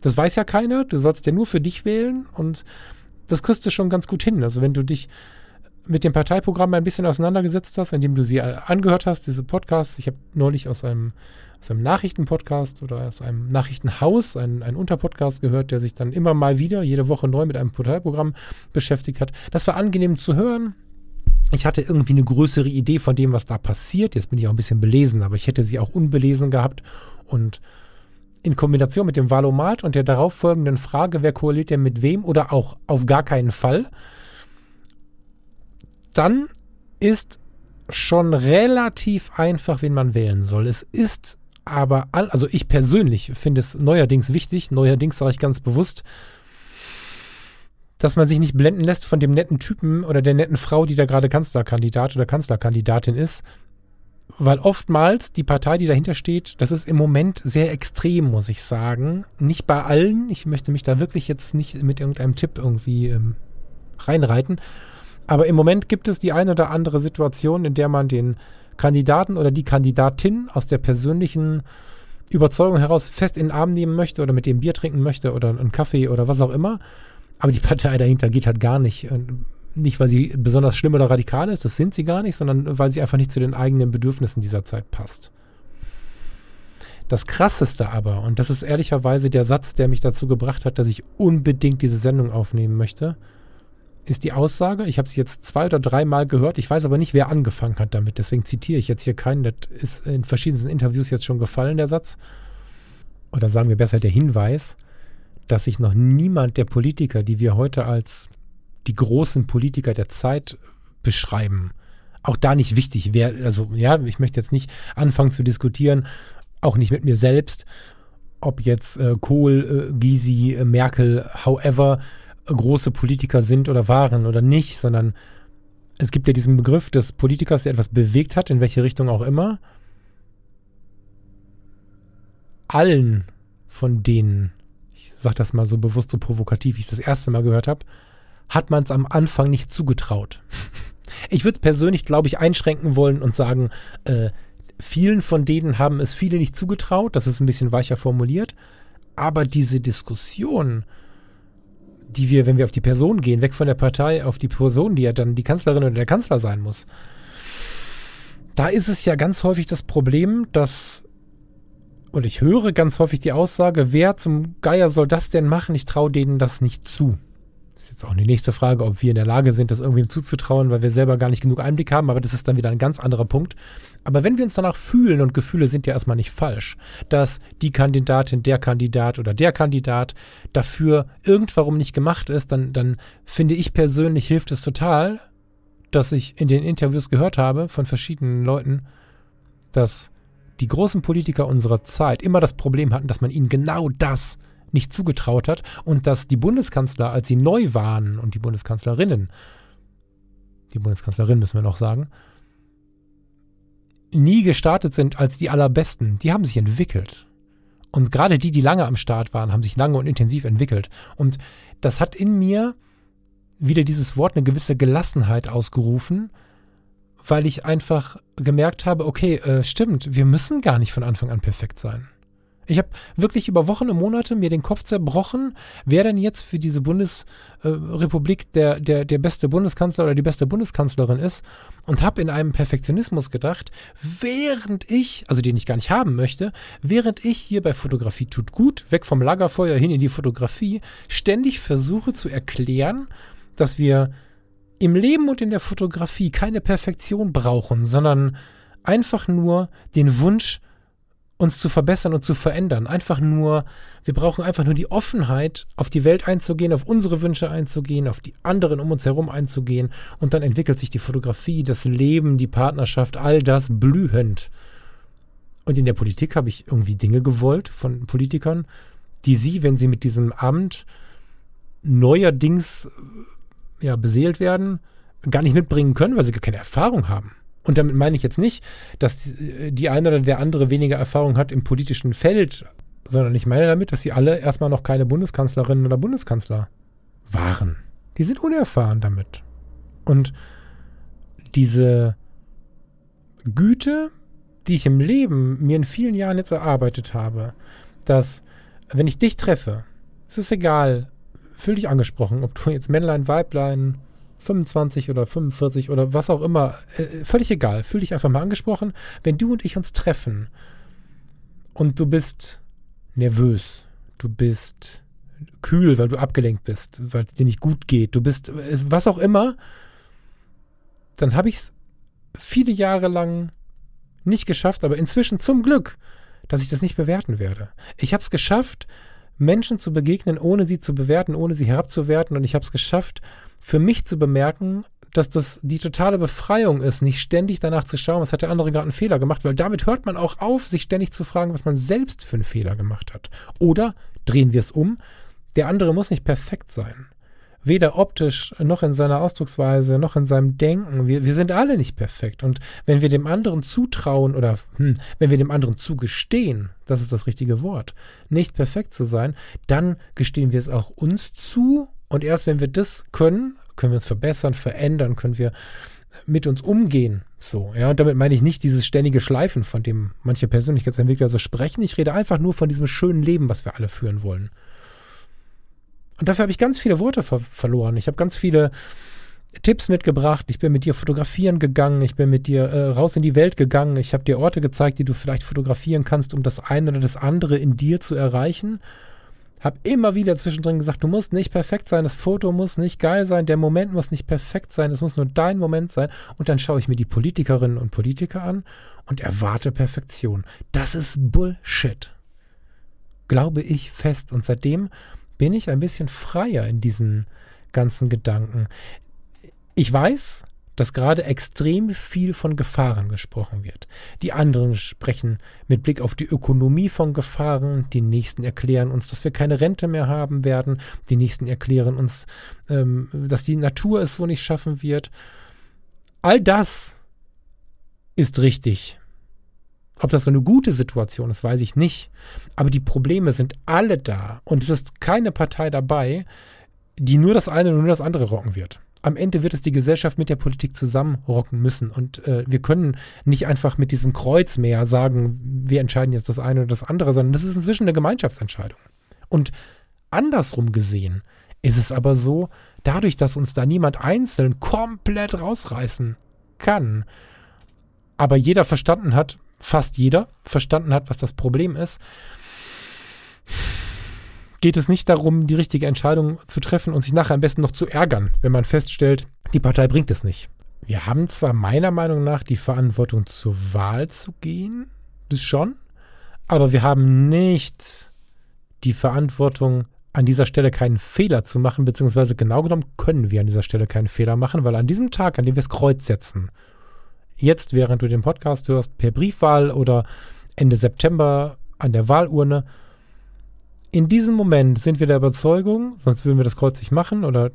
Das weiß ja keiner, du sollst ja nur für dich wählen und das kriegst du schon ganz gut hin. Also wenn du dich mit dem Parteiprogramm ein bisschen auseinandergesetzt hast, indem du sie äh, angehört hast, diese Podcasts. Ich habe neulich aus einem, aus einem Nachrichtenpodcast oder aus einem Nachrichtenhaus einen, einen Unterpodcast gehört, der sich dann immer mal wieder jede Woche neu mit einem Parteiprogramm beschäftigt hat. Das war angenehm zu hören ich hatte irgendwie eine größere Idee von dem, was da passiert. Jetzt bin ich auch ein bisschen belesen, aber ich hätte sie auch unbelesen gehabt. Und in Kombination mit dem Valomat und der darauffolgenden Frage, wer koaliert denn mit wem oder auch auf gar keinen Fall, dann ist schon relativ einfach, wen man wählen soll. Es ist aber, also ich persönlich finde es neuerdings wichtig, neuerdings sage ich ganz bewusst, dass man sich nicht blenden lässt von dem netten Typen oder der netten Frau, die da gerade Kanzlerkandidat oder Kanzlerkandidatin ist. Weil oftmals die Partei, die dahinter steht, das ist im Moment sehr extrem, muss ich sagen. Nicht bei allen. Ich möchte mich da wirklich jetzt nicht mit irgendeinem Tipp irgendwie ähm, reinreiten. Aber im Moment gibt es die eine oder andere Situation, in der man den Kandidaten oder die Kandidatin aus der persönlichen Überzeugung heraus fest in den Arm nehmen möchte oder mit dem Bier trinken möchte oder einen Kaffee oder was auch immer. Aber die Partei dahinter geht halt gar nicht. Nicht, weil sie besonders schlimm oder radikal ist, das sind sie gar nicht, sondern weil sie einfach nicht zu den eigenen Bedürfnissen dieser Zeit passt. Das Krasseste aber, und das ist ehrlicherweise der Satz, der mich dazu gebracht hat, dass ich unbedingt diese Sendung aufnehmen möchte, ist die Aussage, ich habe sie jetzt zwei oder dreimal gehört, ich weiß aber nicht, wer angefangen hat damit, deswegen zitiere ich jetzt hier keinen, das ist in verschiedensten Interviews jetzt schon gefallen, der Satz. Oder sagen wir besser der Hinweis, dass sich noch niemand der Politiker, die wir heute als die großen Politiker der Zeit beschreiben. Auch da nicht wichtig, wer, also ja, ich möchte jetzt nicht anfangen zu diskutieren, auch nicht mit mir selbst, ob jetzt äh, Kohl, äh, Gysi, äh, Merkel, however, große Politiker sind oder waren oder nicht, sondern es gibt ja diesen Begriff des Politikers, der etwas bewegt hat, in welche Richtung auch immer. Allen von denen, sage das mal so bewusst so provokativ, wie ich es das erste Mal gehört habe, hat man es am Anfang nicht zugetraut. (laughs) Ich würde persönlich, glaube ich, einschränken wollen und sagen, äh, vielen von denen haben es viele nicht zugetraut, das ist ein bisschen weicher formuliert, aber diese Diskussion, die wir, wenn wir auf die Person gehen, weg von der Partei auf die Person, die ja dann die Kanzlerin oder der Kanzler sein muss, da ist es ja ganz häufig das Problem, dass, und ich höre ganz häufig die Aussage, wer zum Geier soll das denn machen? Ich traue denen das nicht zu. Das ist jetzt auch die nächste Frage, ob wir in der Lage sind, das irgendwem zuzutrauen, weil wir selber gar nicht genug Einblick haben, aber das ist dann wieder ein ganz anderer Punkt. Aber wenn wir uns danach fühlen, und Gefühle sind ja erstmal nicht falsch, dass die Kandidatin, der Kandidat oder der Kandidat dafür irgendwarum nicht gemacht ist, dann, dann finde ich persönlich hilft es total, dass ich in den Interviews gehört habe von verschiedenen Leuten, dass die großen Politiker unserer Zeit immer das Problem hatten, dass man ihnen genau das nicht zugetraut hat und dass die Bundeskanzler, als sie neu waren und die Bundeskanzlerinnen, die Bundeskanzlerin müssen wir noch sagen, nie gestartet sind als die allerbesten. Die haben sich entwickelt. Und gerade die, die lange am Start waren, haben sich lange und intensiv entwickelt. Und das hat in mir wieder dieses Wort eine gewisse Gelassenheit ausgerufen, weil ich einfach gemerkt habe, okay, äh, stimmt, wir müssen gar nicht von Anfang an perfekt sein. Ich habe wirklich über Wochen und Monate mir den Kopf zerbrochen, wer denn jetzt für diese Bundesrepublik äh, der, der, der beste Bundeskanzler oder die beste Bundeskanzlerin ist und habe in einem Perfektionismus gedacht, während ich, also den ich gar nicht haben möchte, während ich hier bei Fotografie tut gut, weg vom Lagerfeuer hin in die Fotografie, ständig versuche zu erklären, dass wir im Leben und in der Fotografie keine Perfektion brauchen, sondern einfach nur den Wunsch, uns zu verbessern und zu verändern. Einfach nur, wir brauchen einfach nur die Offenheit, auf die Welt einzugehen, auf unsere Wünsche einzugehen, auf die anderen um uns herum einzugehen. Und dann entwickelt sich die Fotografie, das Leben, die Partnerschaft, all das blühend. Und in der Politik habe ich irgendwie Dinge gewollt von Politikern, die sie, wenn sie mit diesem Amt neuerdings ja, beseelt werden, gar nicht mitbringen können, weil sie gar keine Erfahrung haben. Und damit meine ich jetzt nicht, dass die eine oder der andere weniger Erfahrung hat im politischen Feld, sondern ich meine damit, dass sie alle erstmal noch keine Bundeskanzlerinnen oder Bundeskanzler waren. Die sind unerfahren damit. Und diese Güte, die ich im Leben mir in vielen Jahren jetzt erarbeitet habe, dass wenn ich dich treffe, es ist egal, fühl dich angesprochen, ob du jetzt Männlein, Weiblein, 25 oder 45 oder was auch immer, äh, völlig egal, fühl dich einfach mal angesprochen. Wenn du und ich uns treffen und du bist nervös, du bist kühl, weil du abgelenkt bist, weil es dir nicht gut geht, du bist was auch immer, dann habe ich es viele Jahre lang nicht geschafft, aber inzwischen zum Glück, dass ich das nicht bewerten werde. Ich habe es geschafft, Menschen zu begegnen, ohne sie zu bewerten, ohne sie herabzuwerten und ich habe es geschafft, für mich zu bemerken, dass das die totale Befreiung ist, nicht ständig danach zu schauen, was hat der andere gerade einen Fehler gemacht, weil damit hört man auch auf, sich ständig zu fragen, was man selbst für einen Fehler gemacht hat. Oder drehen wir es um, der andere muss nicht perfekt sein. Weder optisch noch in seiner Ausdrucksweise noch in seinem Denken. Wir, wir sind alle nicht perfekt. Und wenn wir dem anderen zutrauen oder hm, wenn wir dem anderen zugestehen, das ist das richtige Wort, nicht perfekt zu sein, dann gestehen wir es auch uns zu und erst wenn wir das können, können wir uns verbessern, verändern, können wir mit uns umgehen. So, ja, und damit meine ich nicht dieses ständige Schleifen, von dem manche Persönlichkeitsentwickler so sprechen. Ich rede einfach nur von diesem schönen Leben, was wir alle führen wollen. Und dafür habe ich ganz viele Worte ver verloren. Ich habe ganz viele Tipps mitgebracht. Ich bin mit dir fotografieren gegangen. Ich bin mit dir äh, raus in die Welt gegangen. Ich habe dir Orte gezeigt, die du vielleicht fotografieren kannst, um das eine oder das andere in dir zu erreichen. Hab immer wieder zwischendrin gesagt, du musst nicht perfekt sein, das Foto muss nicht geil sein, der Moment muss nicht perfekt sein, es muss nur dein Moment sein. Und dann schaue ich mir die Politikerinnen und Politiker an und erwarte Perfektion. Das ist Bullshit. Glaube ich fest. Und seitdem bin ich ein bisschen freier in diesen ganzen Gedanken. Ich weiß, dass gerade extrem viel von Gefahren gesprochen wird. Die anderen sprechen mit Blick auf die Ökonomie von Gefahren, die nächsten erklären uns, dass wir keine Rente mehr haben werden, die nächsten erklären uns, ähm, dass die Natur es so nicht schaffen wird. All das ist richtig. Ob das so eine gute Situation ist, weiß ich nicht. Aber die Probleme sind alle da und es ist keine Partei dabei, die nur das eine und nur das andere rocken wird am Ende wird es die Gesellschaft mit der Politik zusammenrocken müssen. Und äh, wir können nicht einfach mit diesem Kreuz mehr sagen, wir entscheiden jetzt das eine oder das andere, sondern das ist inzwischen eine Gemeinschaftsentscheidung. Und andersrum gesehen ist es aber so, dadurch, dass uns da niemand einzeln komplett rausreißen kann, aber jeder verstanden hat, fast jeder verstanden hat, was das Problem ist, geht es nicht darum, die richtige Entscheidung zu treffen und sich nachher am besten noch zu ärgern, wenn man feststellt, die Partei bringt es nicht. Wir haben zwar meiner Meinung nach die Verantwortung zur Wahl zu gehen, das schon, aber wir haben nicht die Verantwortung, an dieser Stelle keinen Fehler zu machen, beziehungsweise genau genommen können wir an dieser Stelle keinen Fehler machen, weil an diesem Tag, an dem wir das Kreuz setzen, jetzt, während du den Podcast hörst, per Briefwahl oder Ende September an der Wahlurne, in diesem Moment sind wir der Überzeugung, sonst würden wir das Kreuz nicht machen, oder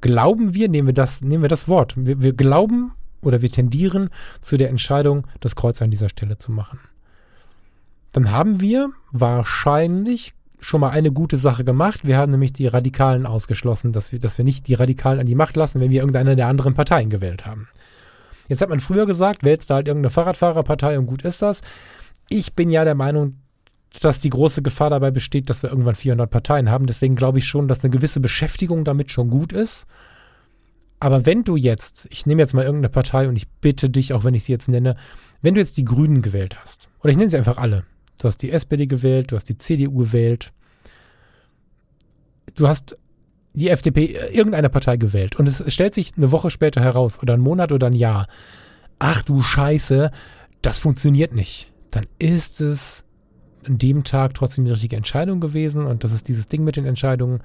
glauben wir, nehmen wir das, nehmen wir das Wort. Wir, wir glauben oder wir tendieren zu der Entscheidung, das Kreuz an dieser Stelle zu machen. Dann haben wir wahrscheinlich schon mal eine gute Sache gemacht. Wir haben nämlich die Radikalen ausgeschlossen, dass wir, dass wir nicht die Radikalen an die Macht lassen, wenn wir irgendeine der anderen Parteien gewählt haben. Jetzt hat man früher gesagt, wählst du halt irgendeine Fahrradfahrerpartei und gut ist das. Ich bin ja der Meinung, dass die große Gefahr dabei besteht, dass wir irgendwann 400 Parteien haben. Deswegen glaube ich schon, dass eine gewisse Beschäftigung damit schon gut ist. Aber wenn du jetzt, ich nehme jetzt mal irgendeine Partei und ich bitte dich, auch wenn ich sie jetzt nenne, wenn du jetzt die Grünen gewählt hast, oder ich nenne sie einfach alle, du hast die SPD gewählt, du hast die CDU gewählt, du hast die FDP, äh, irgendeine Partei gewählt und es stellt sich eine Woche später heraus oder einen Monat oder ein Jahr, ach du Scheiße, das funktioniert nicht, dann ist es an dem Tag trotzdem die richtige Entscheidung gewesen und das ist dieses Ding mit den Entscheidungen.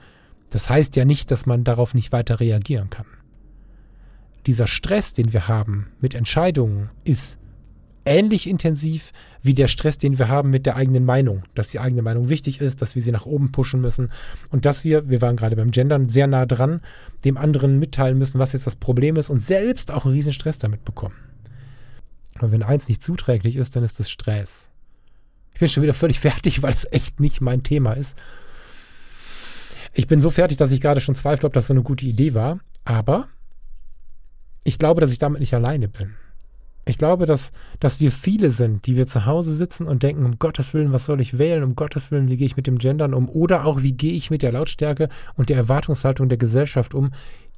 Das heißt ja nicht, dass man darauf nicht weiter reagieren kann. Dieser Stress, den wir haben mit Entscheidungen, ist ähnlich intensiv wie der Stress, den wir haben mit der eigenen Meinung, dass die eigene Meinung wichtig ist, dass wir sie nach oben pushen müssen und dass wir, wir waren gerade beim Gendern, sehr nah dran, dem anderen mitteilen müssen, was jetzt das Problem ist und selbst auch einen riesen Stress damit bekommen. Und wenn eins nicht zuträglich ist, dann ist es Stress. Ich bin schon wieder völlig (laughs) fertig, weil es echt nicht mein Thema ist. Ich bin so fertig, dass ich gerade schon zweifle, ob das so eine gute Idee war. Aber ich glaube, dass ich damit nicht alleine bin. Ich glaube, dass, dass wir viele sind, die wir zu Hause sitzen und denken, um Gottes Willen, was soll ich wählen? Um Gottes Willen, wie gehe ich mit dem Gendern um? Oder auch, wie gehe ich mit der Lautstärke und der Erwartungshaltung der Gesellschaft um,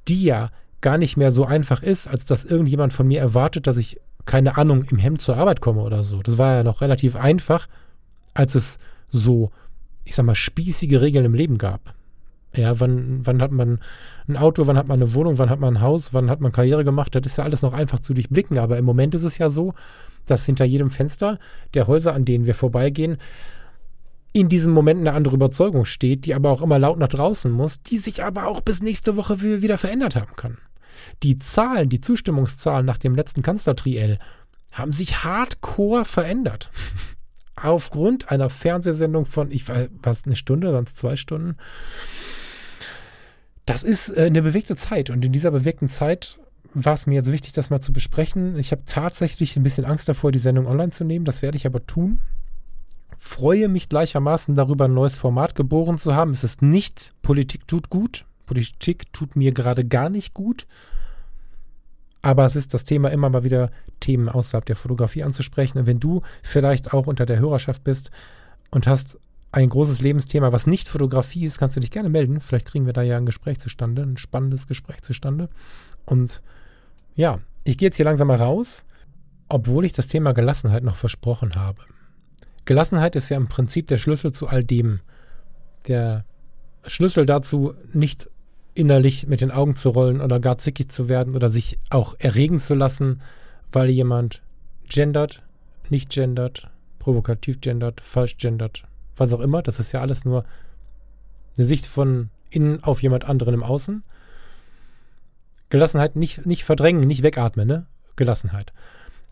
die ja gar nicht mehr so einfach ist, als dass irgendjemand von mir erwartet, dass ich, keine Ahnung, im Hemd zur Arbeit komme oder so. Das war ja noch relativ einfach als es so, ich sag mal, spießige Regeln im Leben gab. Ja, wann, wann hat man ein Auto, wann hat man eine Wohnung, wann hat man ein Haus, wann hat man Karriere gemacht, das ist ja alles noch einfach zu durchblicken. Aber im Moment ist es ja so, dass hinter jedem Fenster der Häuser, an denen wir vorbeigehen, in diesem Moment eine andere Überzeugung steht, die aber auch immer laut nach draußen muss, die sich aber auch bis nächste Woche wieder verändert haben kann. Die Zahlen, die Zustimmungszahlen nach dem letzten Kanzlertriell haben sich hardcore verändert (laughs) aufgrund einer Fernsehsendung von, ich weiß, was, eine Stunde, es zwei Stunden? Das ist äh, eine bewegte Zeit und in dieser bewegten Zeit war es mir jetzt wichtig, das mal zu besprechen. Ich habe tatsächlich ein bisschen Angst davor, die Sendung online zu nehmen. Das werde ich aber tun. Freue mich gleichermaßen darüber, ein neues Format geboren zu haben. Es ist nicht Politik tut gut. Politik tut mir gerade gar nicht gut. Aber es ist das Thema immer mal wieder Themen außerhalb der Fotografie anzusprechen. Und wenn du vielleicht auch unter der Hörerschaft bist und hast ein großes Lebensthema, was nicht Fotografie ist, kannst du dich gerne melden. Vielleicht kriegen wir da ja ein Gespräch zustande, ein spannendes Gespräch zustande. Und ja, ich gehe jetzt hier langsam mal raus, obwohl ich das Thema Gelassenheit noch versprochen habe. Gelassenheit ist ja im Prinzip der Schlüssel zu all dem. Der Schlüssel dazu, nicht innerlich mit den Augen zu rollen oder gar zickig zu werden oder sich auch erregen zu lassen, weil jemand gendert, nicht gendert, provokativ gendert, falsch gendert, was auch immer. Das ist ja alles nur eine Sicht von innen auf jemand anderen im Außen. Gelassenheit nicht, nicht verdrängen, nicht wegatmen, ne? Gelassenheit.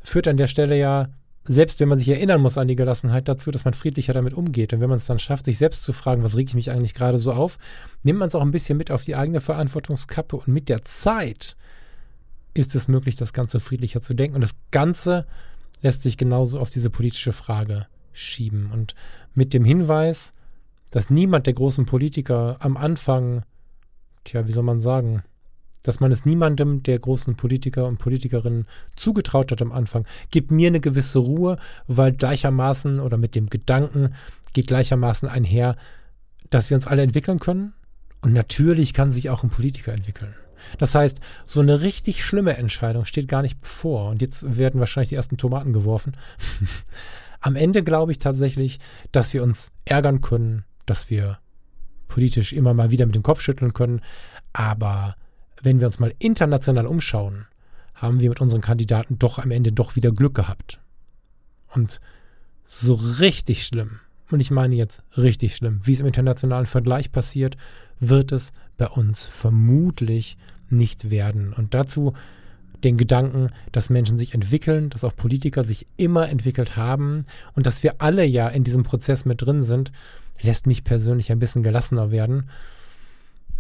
Führt an der Stelle ja, selbst wenn man sich erinnern muss an die Gelassenheit dazu, dass man friedlicher damit umgeht. Und wenn man es dann schafft, sich selbst zu fragen, was reg ich mich eigentlich gerade so auf, nimmt man es auch ein bisschen mit auf die eigene Verantwortungskappe. Und mit der Zeit ist es möglich, das Ganze friedlicher zu denken. Und das Ganze lässt sich genauso auf diese politische Frage schieben. Und mit dem Hinweis, dass niemand der großen Politiker am Anfang, tja, wie soll man sagen, dass man es niemandem der großen Politiker und Politikerinnen zugetraut hat am Anfang, gibt mir eine gewisse Ruhe, weil gleichermaßen oder mit dem Gedanken geht gleichermaßen einher, dass wir uns alle entwickeln können. Und natürlich kann sich auch ein Politiker entwickeln. Das heißt, so eine richtig schlimme Entscheidung steht gar nicht bevor. Und jetzt werden wahrscheinlich die ersten Tomaten geworfen. (laughs) Am Ende glaube ich tatsächlich, dass wir uns ärgern können, dass wir politisch immer mal wieder mit dem Kopf schütteln können. Aber wenn wir uns mal international umschauen, haben wir mit unseren Kandidaten doch am Ende doch wieder Glück gehabt. Und so richtig schlimm, und ich meine jetzt richtig schlimm, wie es im internationalen Vergleich passiert, wird es bei uns vermutlich nicht werden. Und dazu den Gedanken, dass Menschen sich entwickeln, dass auch Politiker sich immer entwickelt haben und dass wir alle ja in diesem Prozess mit drin sind, lässt mich persönlich ein bisschen gelassener werden.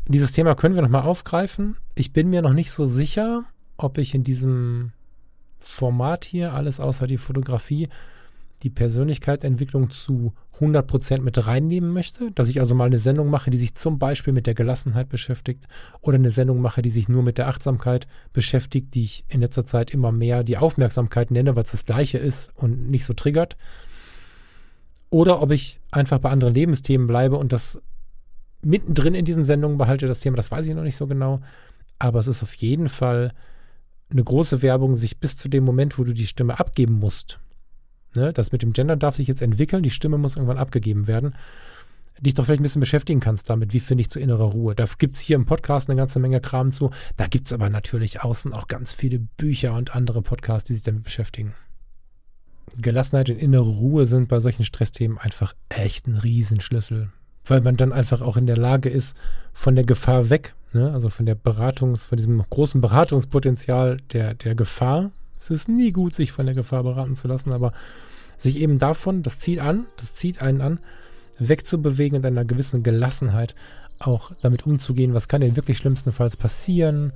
Dieses Thema können wir nochmal aufgreifen. Ich bin mir noch nicht so sicher, ob ich in diesem Format hier, alles außer die Fotografie, die Persönlichkeitsentwicklung zu 100% mit reinnehmen möchte, dass ich also mal eine Sendung mache, die sich zum Beispiel mit der Gelassenheit beschäftigt oder eine Sendung mache, die sich nur mit der Achtsamkeit beschäftigt, die ich in letzter Zeit immer mehr die Aufmerksamkeit nenne, weil es das gleiche ist und nicht so triggert. Oder ob ich einfach bei anderen Lebensthemen bleibe und das mittendrin in diesen Sendungen behalte, das Thema, das weiß ich noch nicht so genau. Aber es ist auf jeden Fall eine große Werbung, sich bis zu dem Moment, wo du die Stimme abgeben musst, ne, das mit dem Gender darf sich jetzt entwickeln, die Stimme muss irgendwann abgegeben werden, dich doch vielleicht ein bisschen beschäftigen kannst damit, wie finde ich zu innerer Ruhe. Da gibt es hier im Podcast eine ganze Menge Kram zu. Da gibt es aber natürlich außen auch ganz viele Bücher und andere Podcasts, die sich damit beschäftigen. Gelassenheit und innere Ruhe sind bei solchen Stressthemen einfach echt ein Riesenschlüssel, weil man dann einfach auch in der Lage ist, von der Gefahr weg, ne, also von der Beratungs, von diesem großen Beratungspotenzial der, der Gefahr, es ist nie gut, sich von der Gefahr beraten zu lassen, aber sich eben davon, das zieht an, das zieht einen an, wegzubewegen und einer gewissen Gelassenheit auch damit umzugehen, was kann denn wirklich schlimmstenfalls passieren,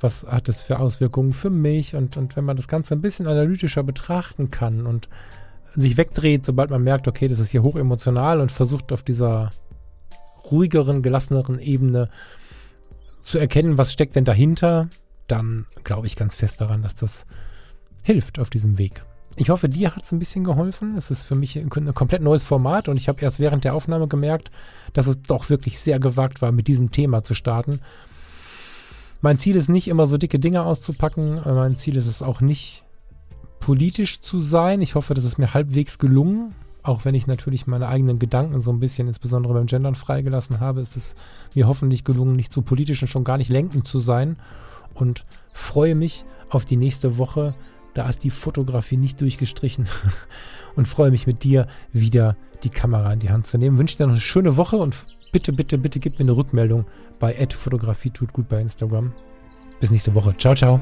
was hat es für Auswirkungen für mich? Und, und wenn man das Ganze ein bisschen analytischer betrachten kann und sich wegdreht, sobald man merkt, okay, das ist hier hochemotional und versucht auf dieser ruhigeren, gelasseneren Ebene zu erkennen, was steckt denn dahinter, dann glaube ich ganz fest daran, dass das hilft auf diesem Weg. Ich hoffe, dir hat es ein bisschen geholfen. Es ist für mich ein, komplett neues Format und ich habe erst während der Aufnahme gemerkt, dass es doch wirklich sehr gewagt war, mit diesem Thema zu starten. Mein Ziel ist nicht immer so dicke Dinge auszupacken. Mein Ziel ist es auch nicht politisch zu sein. Ich hoffe, das ist mir halbwegs gelungen. Auch wenn ich natürlich meine eigenen Gedanken so ein bisschen, insbesondere beim Gendern, freigelassen habe, ist es mir hoffentlich gelungen, nicht zu politisch und schon gar nicht lenkend zu sein. Und freue mich auf die nächste Woche da ist die Fotografie nicht durchgestrichen (laughs) und freue mich mit dir wieder die Kamera in die Hand zu nehmen. Wünsche dir noch eine schöne Woche und bitte, bitte, bitte gib mir eine Rückmeldung bei Fotografie tut gut bei Instagram. Bis nächste Woche. Ciao, ciao.